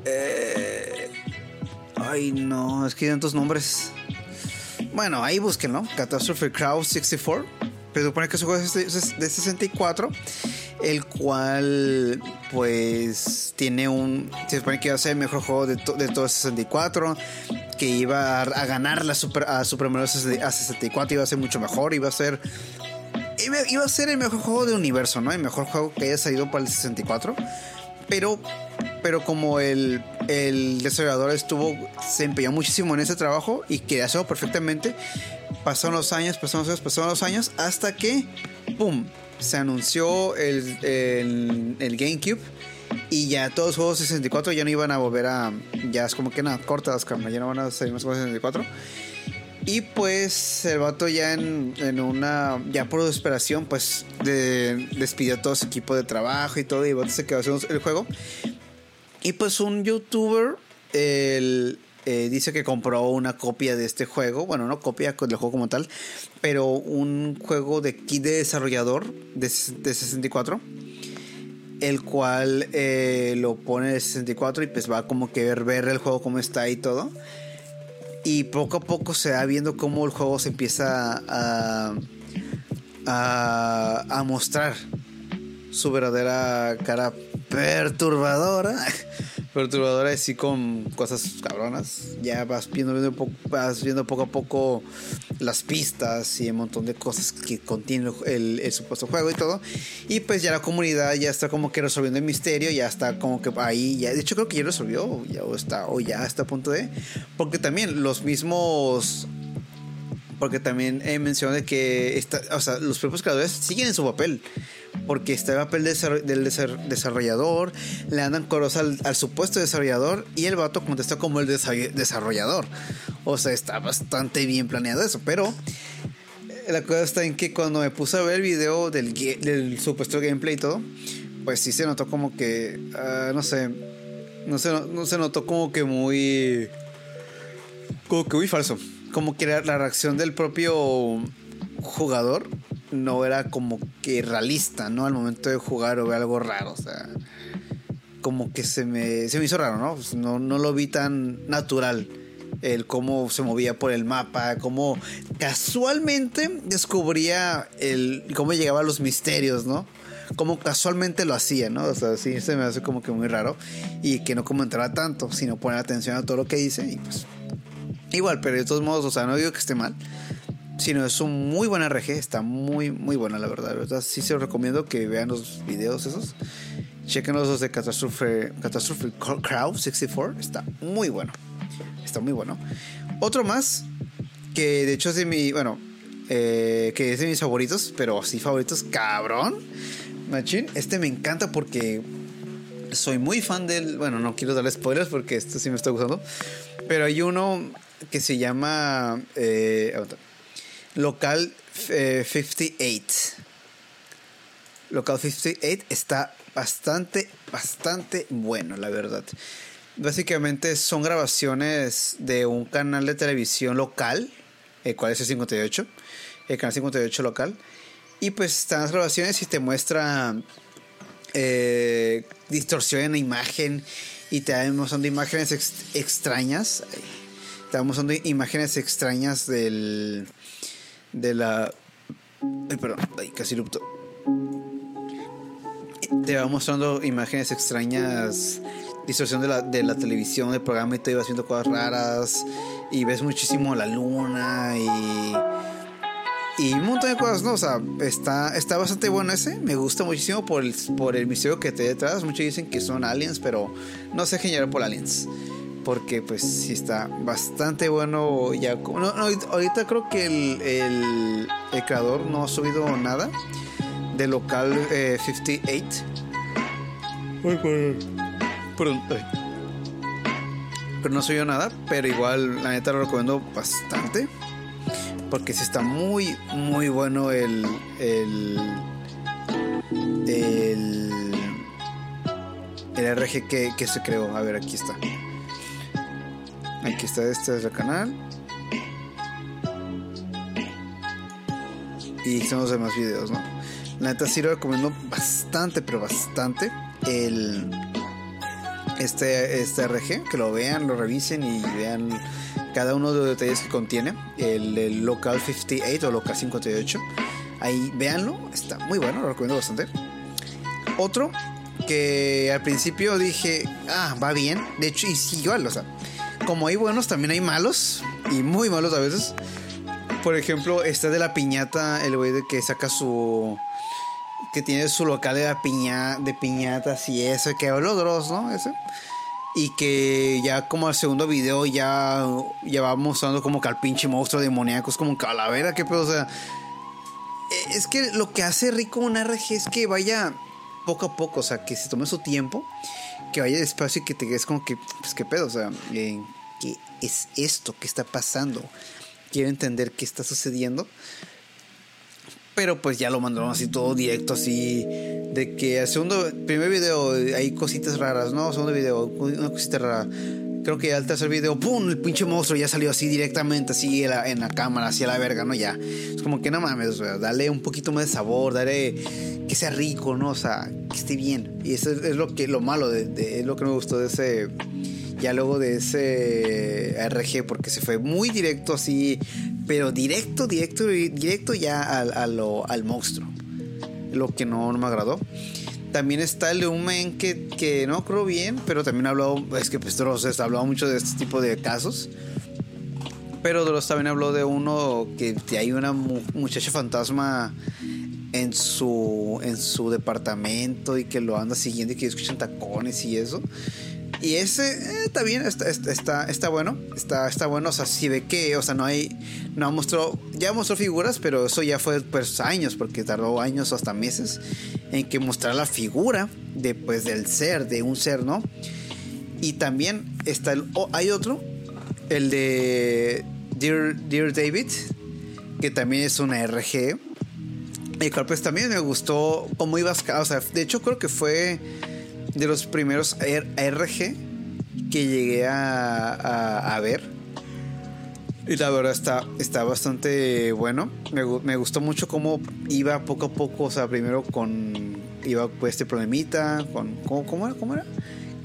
Eh, ay, no, es que hay tantos nombres. Bueno, ahí búsquenlo. Catastrophe Crowd 64. Pero supone que su juego es de, es de 64. El cual, pues, tiene un. Se supone que iba a ser el mejor juego de, to- de todo el 64. Que iba a, ganar la super, a Super Mario 60 a 64. Iba a ser mucho mejor. Iba a ser. Iba, iba a ser el mejor juego del universo, ¿no? El mejor juego que haya salido para el 64. Pero pero como el, el desarrollador estuvo, se empeñó muchísimo en ese trabajo y quería hacerlo perfectamente, pasaron los años, pasaron los años, pasaron los años, hasta que, ¡pum!, se anunció el, el, GameCube y ya todos los juegos de 64 ya no iban a volver a, ya es como que nada, corta las cámaras, ya no van a salir más juegos de 64. Y pues el vato ya en, en una, ya por desesperación, pues de- despidió a todo su equipo de trabajo y todo, y el vato se quedó haciendo el juego. Y pues un youtuber el, eh, dice que compró una copia de este juego. Bueno, no copia del juego como tal, pero un juego de kit de desarrollador de, de 64. El cual eh, lo pone de 64 y pues va como que ver, ver el juego cómo está y todo. Y poco a poco se va viendo cómo el juego se empieza a, a, mostrar su verdadera cara perturbadora. Perturbadora así con cosas cabronas. Ya vas viendo, viendo vas viendo poco a poco las pistas y un montón de cosas que contiene el, el supuesto juego y todo. Y pues ya la comunidad ya está como que resolviendo el misterio, ya está como que ahí, ya, de hecho creo que ya resolvió, ya o está, o ya está a punto de. Porque también los mismos porque también he mencionado de que está, o sea, los propios creadores siguen en su papel. Porque está el papel del desar- desarrollador, le andan coros al, supuesto desarrollador y el vato contesta como el desa- desarrollador. O sea, está bastante bien planeado eso. Pero eh, la cosa está en que cuando me puse a ver el video del, supuesto gameplay y todo, pues sí se notó como que, ah, no sé, no se, no se notó como que muy como que muy falso. Como que la reacción del propio jugador no era como que realista, ¿no? Al momento de jugar o ver algo raro, o sea. como que se me, se me hizo raro, ¿no? Pues no, no lo vi tan natural el cómo se movía por el mapa, cómo casualmente descubría el cómo llegaba a los misterios, ¿no? Como casualmente lo hacía, ¿no? O sea, sí se me hace como que muy raro y que no comentara tanto, sino poner atención a todo lo que dice y pues igual, pero de todos modos, o sea, no digo que esté mal, sino es un muy buen RG, está muy muy buena la verdad, la verdad sí se los recomiendo que vean los videos esos. Chequen los de Catastrophe, Catastrophe Crowd 64, está muy bueno está muy bueno. Otro más, que de hecho es de mi, bueno, eh, que es de mis favoritos, pero sí favoritos, cabrón. Machín, este me encanta porque soy muy fan del, bueno, no quiero darle spoilers porque esto sí me está gustando, pero hay uno que se llama eh, Local 58. Eh, Local 58 está bastante, bastante bueno, la verdad. Básicamente son grabaciones de un canal de televisión local, el cual es el 58, el canal 58 local. Y pues están las grabaciones y te muestra eh, distorsión en la imagen y te va mostrando imágenes extrañas. Te va mostrando imágenes extrañas del. De la. Ay, perdón, ay, casi lupto. Te va mostrando imágenes extrañas distorsión de la, de la televisión, del programa y te iba haciendo cosas raras y ves muchísimo la luna y y un montón de cosas, ¿no? O sea, está, está bastante bueno ese. Me gusta muchísimo por el, por el misterio que te detrás. Muchos dicen que son aliens, pero no sé generar por aliens. Porque pues sí está bastante bueno. Ya, no, no, ahorita creo que el, el, el, creador no ha subido nada de local 58. Eh, Ay, pero, no yo nada, pero igual la neta lo recomiendo bastante. Porque sí está muy, muy bueno el. el. el. el RG que, que se creó. A ver, aquí está. Aquí está, este es el canal. Y son los demás videos, ¿no? La neta sí lo recomiendo bastante, pero bastante. El este, este RG, que lo vean, lo revisen y vean cada uno de los detalles que contiene. El, Local 58 o Local 58. Ahí véanlo, está muy bueno, lo recomiendo bastante. Otro que al principio dije, ah, va bien. De hecho, y igual, o sea, como hay buenos, también hay malos. Y muy malos a veces. Por ejemplo, este de la piñata, el güey que saca su que tiene su local de, la piña, de piñatas y eso, que habló Dross, ¿no? Ese. Y que ya como el segundo video ya, ya va mostrando como que al pinche monstruo demoníaco es como calavera, que pedo, o sea. E, es que lo que hace rico un RG es que vaya poco a poco, o sea, que se tome su tiempo, que vaya despacio y que te quedes como que, pues qué pedo, o sea, eh, ¿qué es esto? ¿Qué está pasando? Quiero entender qué está sucediendo. Pero pues ya lo mandaron así todo directo, así. De que el segundo, primer video hay cositas raras, ¿no? Segundo video, una cosita rara. Creo que al tercer video, ¡pum! El pinche monstruo ya salió así directamente, así en la, en la cámara, así a la verga, ¿no? Ya. Es como que no mames, dale un poquito más de sabor, dale que sea rico, ¿no? O sea, que esté bien. Y eso es, lo que lo malo, de, es lo que me gustó de ese ya luego de ese RG porque se fue muy directo así pero directo, directo, directo ya al, al monstruo. Lo que no, me agradó. También está el de un men que, que no creo bien, pero también habló, es que Dross ha hablado mucho de este tipo de casos. Pero Dross también habló de uno que hay una muchacha fantasma en su, en su departamento y que lo anda siguiendo y que escuchan tacones y eso. Y ese eh, está bien, está, está, está, bueno. Está, está bueno. O sea, si ve que, o sea, no hay. No mostró. Ya mostró figuras, pero eso ya fue pues años, porque tardó años hasta meses en que mostrar la figura de, pues, del ser, de un ser, ¿no? Y también está el. hay otro, el de Dear, Dear David, que también es una RG. Y pues también me gustó cómo ibas. O sea, de hecho creo que fue de los primeros RG que llegué a, a, ver. Y la verdad está, está bastante bueno. Me, me, gustó mucho cómo iba poco a poco, o sea, primero con, iba con este problemita, con, ¿cómo, cómo era? ¿Cómo era?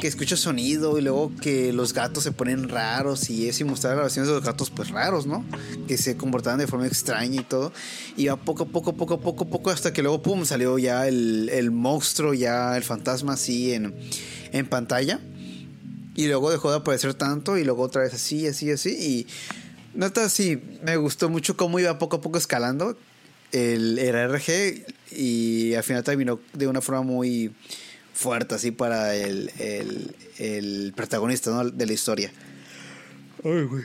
Que escucha sonido y luego que los gatos se ponen raros y eso y mostrar grabaciones de los gatos pues raros, ¿no? Que se comportaban de forma extraña y todo. Y va poco poco, poco poco, poco hasta que luego, pum, salió ya el, el monstruo, ya el fantasma así en, en pantalla. Y luego dejó de aparecer tanto y luego otra vez así, así, así. Y nota, sí, me gustó mucho cómo iba poco a poco escalando el, el RG y al final terminó de una forma muy fuerte así para el, el, el protagonista ¿no? de la historia. Ay, güey.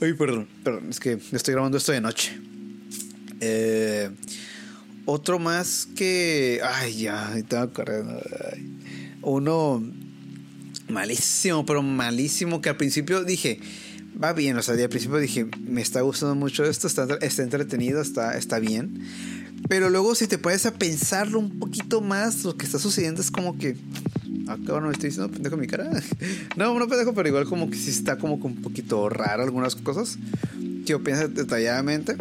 Ay, perdón, perdón, es que estoy grabando esto de noche. Eh, otro más que. Ay, ya, estaba corriendo. Uno malísimo, pero malísimo, que al principio dije, va bien, o sea, al principio dije, me está gustando mucho esto, está, está entretenido, está, está bien. Pero luego si te pones a pensarlo un poquito más, lo que está sucediendo es como que... Ah, cabrón, me estoy diciendo pendejo en mi cara. no, no pendejo, pero igual como que sí está como que un poquito raro algunas cosas. Si lo piensas detalladamente.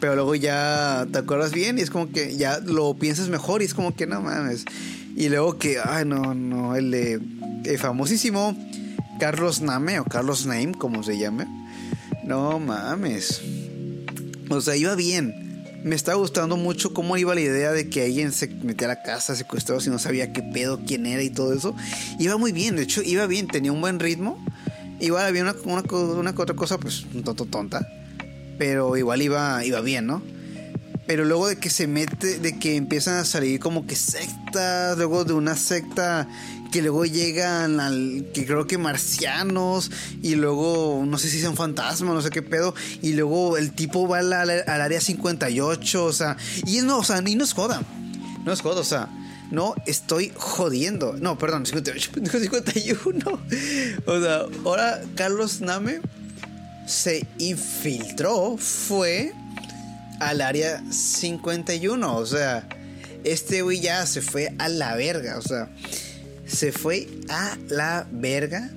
Pero luego ya te acuerdas bien y es como que ya lo piensas mejor y es como que no mames. Y luego que, ay, no, no, el famosísimo Carlos Name o Carlos Name, como se llame. No mames. O sea, iba bien. Me estaba gustando mucho cómo iba la idea de que alguien se metía a la casa secuestrado si no sabía qué pedo, quién era y todo eso. Iba muy bien, de hecho, iba bien, tenía un buen ritmo. Igual había una, una, una otra cosa, pues, un tonto tonta. Pero igual iba, iba bien, ¿no? Pero luego de que se mete, de que empiezan a salir como que sectas, luego de una secta que luego llegan al, que creo que marcianos, y luego no sé si son fantasmas, no sé qué pedo, y luego el tipo va al, al, área 58, o sea, y no, o sea, y no es joda, no es joda, o sea, no estoy jodiendo, no, perdón, 58, 51, o sea, ahora Carlos Name se infiltró, fue al área 51. O sea, este güey ya se fue a la verga. O sea, se fue a la verga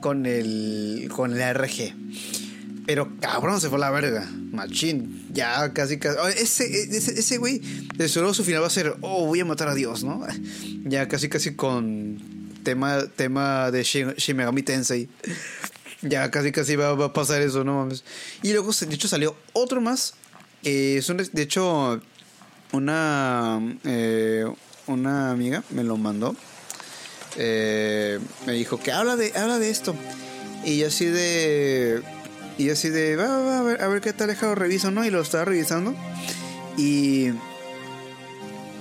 con el, con el RG. Pero cabrón, se fue a la verga. Machín. Ya casi casi. Ese, ese, ese güey, de su final va a ser, oh, voy a matar a Dios, ¿no? Ya casi casi con tema, tema de Shin, Shin Megami Tensei. Ya casi casi va, a pasar eso, no mames. Y luego, de hecho, salió otro más eh, es un, de hecho, una, eh, una amiga me lo mandó. Eh, me dijo que habla de, habla de esto. Y yo así de. Y así de. Va, va, a, ver, a ver qué tal lo reviso, ¿no? Y lo estaba revisando. Y.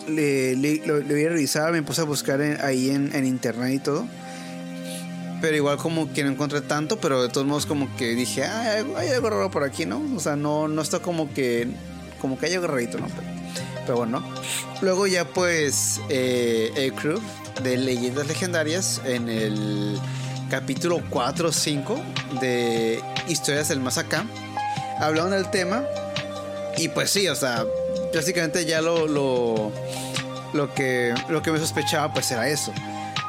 Le, le, lo, voy a revisar, me puse a buscar ahí en, en internet y todo pero igual como que no encontré tanto, pero de todos modos como que dije, ah, hay algo raro por aquí, ¿no? O sea, no, no está como que, como que hay algo rarito, ¿no? Pero, bueno, luego ya pues eh, crew de leyendas legendarias en el capítulo 4 o 5 de Historias del Más Acá, hablaron del tema y pues sí, o sea, básicamente ya lo, lo, lo, que, lo que me sospechaba pues era eso.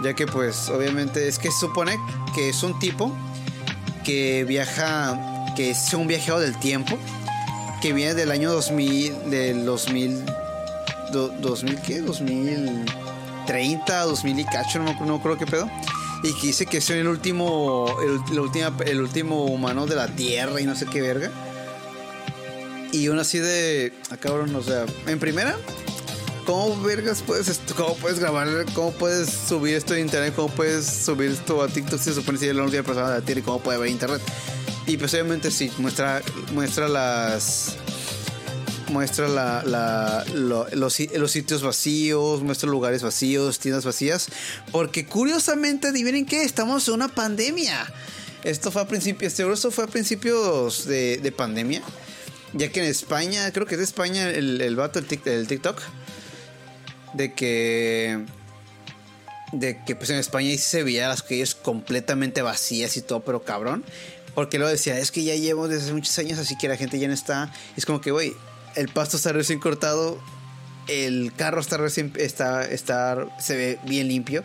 Ya que pues obviamente es que se supone que es un tipo que viaja, que es un viajero del tiempo, que viene del año 2000, del 2000, do, 2000 qué, 2030, 2000 y cacho, no, no creo qué pedo. Y que dice que es el último, el, última, el último humano de la Tierra y no sé qué verga. Y uno así de, ah, cabrón, o sea, en primera, ¿Cómo vergas puedes, cómo puedes grabar, cómo puedes subir esto a internet, cómo puedes subir esto a TikTok si se supone que es la última persona de la Tierra y cómo puede ver internet? Y pues obviamente sí, muestra, muestra las muestra la, la, lo, los, sitios vacíos, muestra lugares vacíos, tiendas vacías, porque curiosamente, adivinen qué, estamos en una pandemia. Esto fue a principios, este esto fue a principios de, de, pandemia, ya que en España, creo que es de España el, el vato, el, TikTok, de que de que pues en España sí se veía las calles completamente vacías y todo, pero cabrón. Porque lo decía, es que ya llevo desde muchos años, así que la gente ya no está. Es como que, güey, el pasto está recién cortado, el carro está recién, está, está, se ve bien limpio.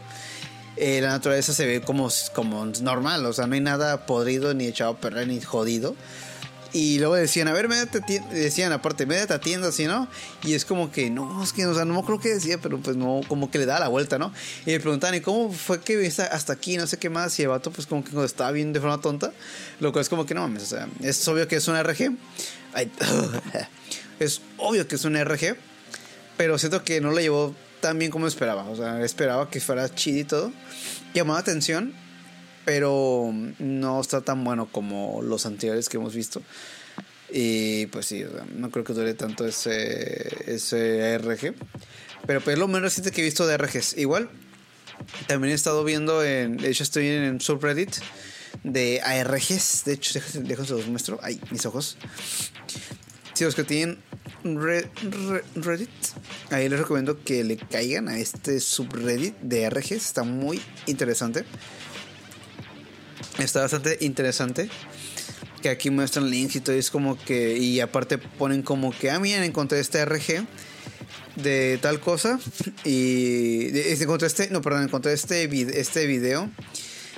Eh, la naturaleza se ve como, como normal, o sea, no hay nada podrido, ni echado a perder, ni jodido. Y luego decían, a ver, ti-", decían aparte, métete a tienda, así, ¿no? Y es como que, no, es que, o sea, no me acuerdo qué decía, pero pues no, como que le da la vuelta, ¿no? Y le preguntaban, ¿y cómo fue que viste hasta aquí? No sé qué más. Y el vato, pues como que estaba bien de forma tonta. Lo cual es como que, no mames, o sea, es obvio que es una RG. Es obvio que es una RG. Pero siento que no lo llevó tan bien como esperaba. O sea, esperaba que fuera chido y todo. Llamaba atención, pero no está tan bueno como los anteriores que hemos visto. Y pues sí, o sea, no creo que dure tanto ese, ese RG. Pero pues es lo menos reciente que he visto de RGs. Igual, también he estado viendo en. De hecho, estoy en un subreddit de ARGs. De hecho, déjense los muestro. Ay, mis ojos. Si los que tienen Re- Re- Reddit, ahí les recomiendo que le caigan a este subreddit de RGs. Está muy interesante. Está bastante interesante. Que aquí muestran links y todo. y Es como que. Y aparte ponen como que. Ah, miren, encontré este RG de tal cosa. Y. encontré este. No, perdón, encontré este, este video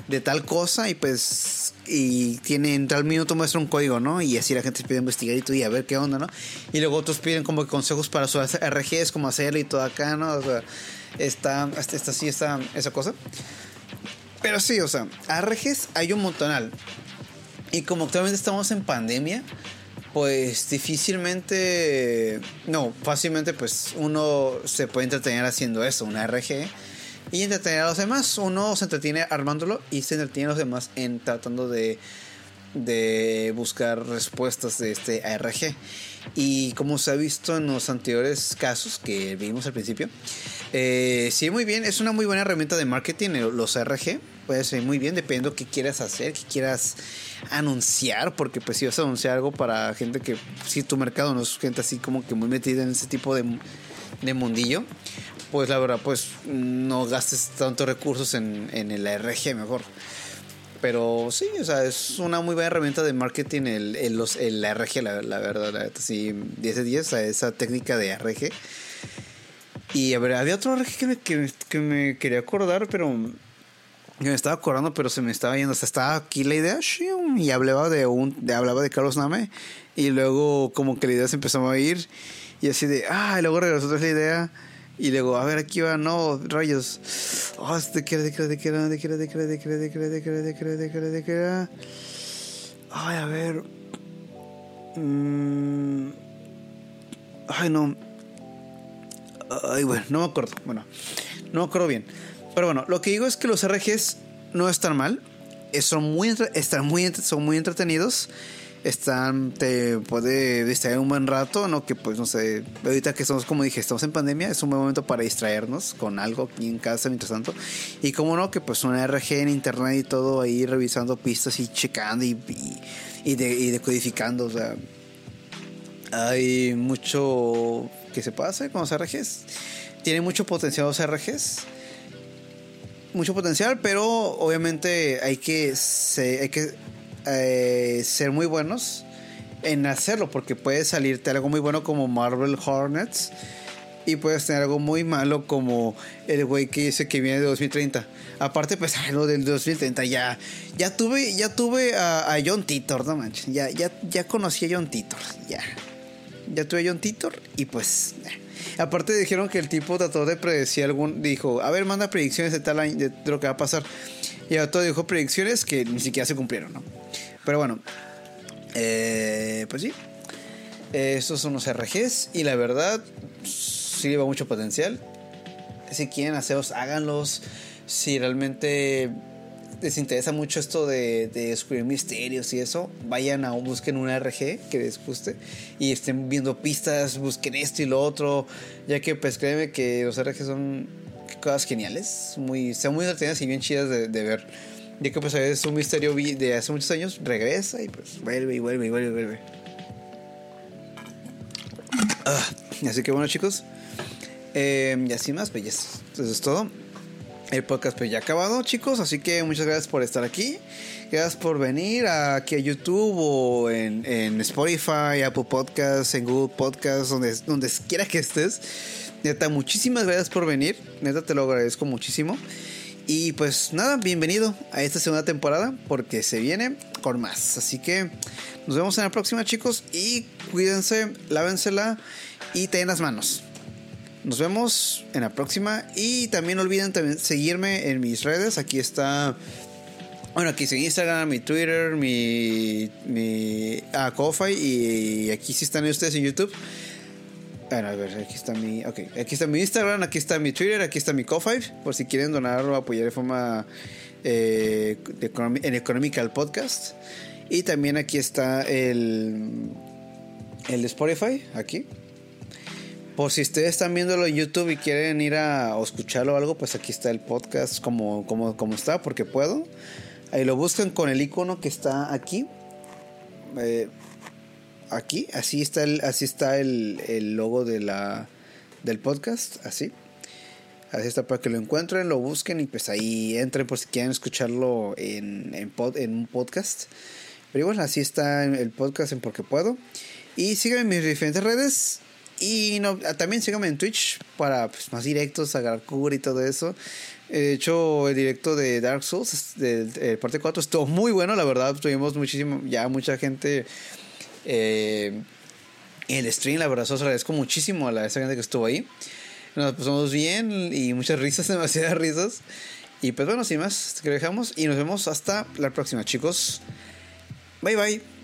de tal cosa. Y pues. Y tiene en tal minuto muestra un código, ¿no? Y así la gente pide investigar y todo y a ver qué onda, ¿no? Y luego otros piden como consejos para su RGs, cómo hacerlo y todo acá, ¿no? O sea, está, está, así, está esa cosa. Pero sí, o sea, RGs hay un montonal. Y como actualmente estamos en pandemia, pues difícilmente, no, fácilmente pues uno se puede entretener haciendo eso, una RG, y entretener a los demás. Uno se entretiene armándolo y se entretiene a los demás en tratando de, de buscar respuestas de este ARG. Y como se ha visto en los anteriores casos que vimos al principio, eh, sí, muy bien, es una muy buena herramienta de marketing, eh, los ARG. Puede ser muy bien, dependiendo qué quieras hacer, qué quieras anunciar, porque pues si vas a anunciar algo para gente que, si tu mercado no es gente así como que muy metida en ese tipo de, de mundillo, pues la verdad, pues no gastes tantos recursos en, en el ARG mejor. Pero sí, o sea, es una muy buena herramienta de marketing el, el, los, el ARG, la, la verdad, la neta, sí, 10 de 10, a esa técnica de ARG. Y a ver, había otro ARG que me, que, que me quería acordar, pero que me estaba acordando, pero se me estaba yendo. Sea, estaba aquí la idea y hablaba de un, de, hablaba de Carlos Name, y luego como que la idea se empezó a ir, y así de, ah, y luego regresó otra la idea. Y luego, a ver, aquí va, no, rayos. Oh, ¿de qué era, de qué era, de qué era, de qué era, de qué era, de qué era, de era, de era, de era, de de? Ay, a ver. Mm. Ay, no. Ay, bueno, no me acuerdo. Bueno, no me acuerdo bien. Pero bueno, lo que digo es que los RGs no están mal. Eh, Son muy, están muy, son muy entretenidos. Están, te puede distraer un buen rato, ¿no? Que pues no sé, ahorita que estamos, como dije, estamos en pandemia, es un buen momento para distraernos con algo aquí en casa mientras tanto. Y como no, que pues una RG en internet y todo ahí revisando pistas y checando y, y, y de- y decodificando, o sea, hay mucho que se hacer con los RGs. Tiene mucho potencial los RGs. Mucho potencial, pero obviamente hay que, se- hay que eh, ser muy buenos en hacerlo, porque puede salirte algo muy bueno como Marvel Hornets y puedes tener algo muy malo como el güey que dice que viene de 2030. Aparte, pues lo del 2030 ya, ya tuve, ya tuve a, a John Titor, no manches, ya, ya, ya conocí a John Titor, ya. Ya tuve John Titor y pues aparte dijeron que el tipo trató de predecir algún dijo a ver manda predicciones de tal año de lo que va a pasar y otro dijo predicciones que ni siquiera se cumplieron no pero bueno eh, pues sí. Eh, estos son los RGs y la verdad sí lleva mucho potencial. Si quieren hacerlos háganlos. Si realmente les interesa mucho esto de, de descubrir misterios y eso, vayan a busquen un RG que les guste y estén viendo pistas, busquen esto y lo otro, ya que pues créeme que los RG son cosas geniales, muy, son muy entretenidas y bien chidas de, ver. Ya que pues veces un misterio de hace muchos años regresa y pues vuelve y vuelve y vuelve y vuelve. Ah, así que bueno chicos, eh, y así más, pues es- eso es todo. El podcast pues ya ha acabado, chicos. Así que muchas gracias por estar aquí. Gracias por venir aquí a YouTube o en, en Spotify, Apple Podcasts, en Google Podcasts, donde, donde quiera que estés. Neta, muchísimas gracias por venir. Neta, te lo agradezco muchísimo. Y pues nada, bienvenido a esta segunda temporada porque se viene. con más. Así que nos vemos en la próxima, chicos. Y cuídense, lávensela y ten las manos. Nos vemos en la próxima. Y también no olviden también seguirme en mis redes. Aquí está. Bueno, aquí está Instagram, mi Twitter, mi. mi ah, Ko-Fi. Y aquí sí están ustedes en YouTube. Aquí está mi. Ok, aquí está mi Instagram, aquí está mi Twitter, aquí está mi Ko-Fi. Por si quieren donar o apoyar de forma. Eh, en Economical Podcast. Y también aquí está el. El Spotify, aquí. Por si ustedes están viéndolo en YouTube y quieren ir a escucharlo o algo, pues aquí está el podcast como, como, como está, porque puedo. Ahí lo buscan con el icono que está aquí. Eh, aquí, así está el, así está el, el logo de la, del podcast, así. Así está para que lo encuentren, lo busquen y pues ahí entren por si quieren escucharlo en, en, pod- en un podcast. Pero igual, así está el podcast en Porque Puedo. Y síganme en mis diferentes redes. Y no, ah, también síganme en Twitch para pues, más directos, agarrar cura y todo eso. De hecho, el directo de Dark Souls, de, de parte 4, estuvo muy bueno, la verdad. Tuvimos muchísimo, ya mucha gente eh, el stream, la verdad, os agradezco muchísimo a la, esa gente que estuvo ahí. Nos pasamos bien y muchas risas, demasiadas risas. Y pues bueno, sin más, lo dejamos y nos vemos hasta la próxima, chicos. Bye bye.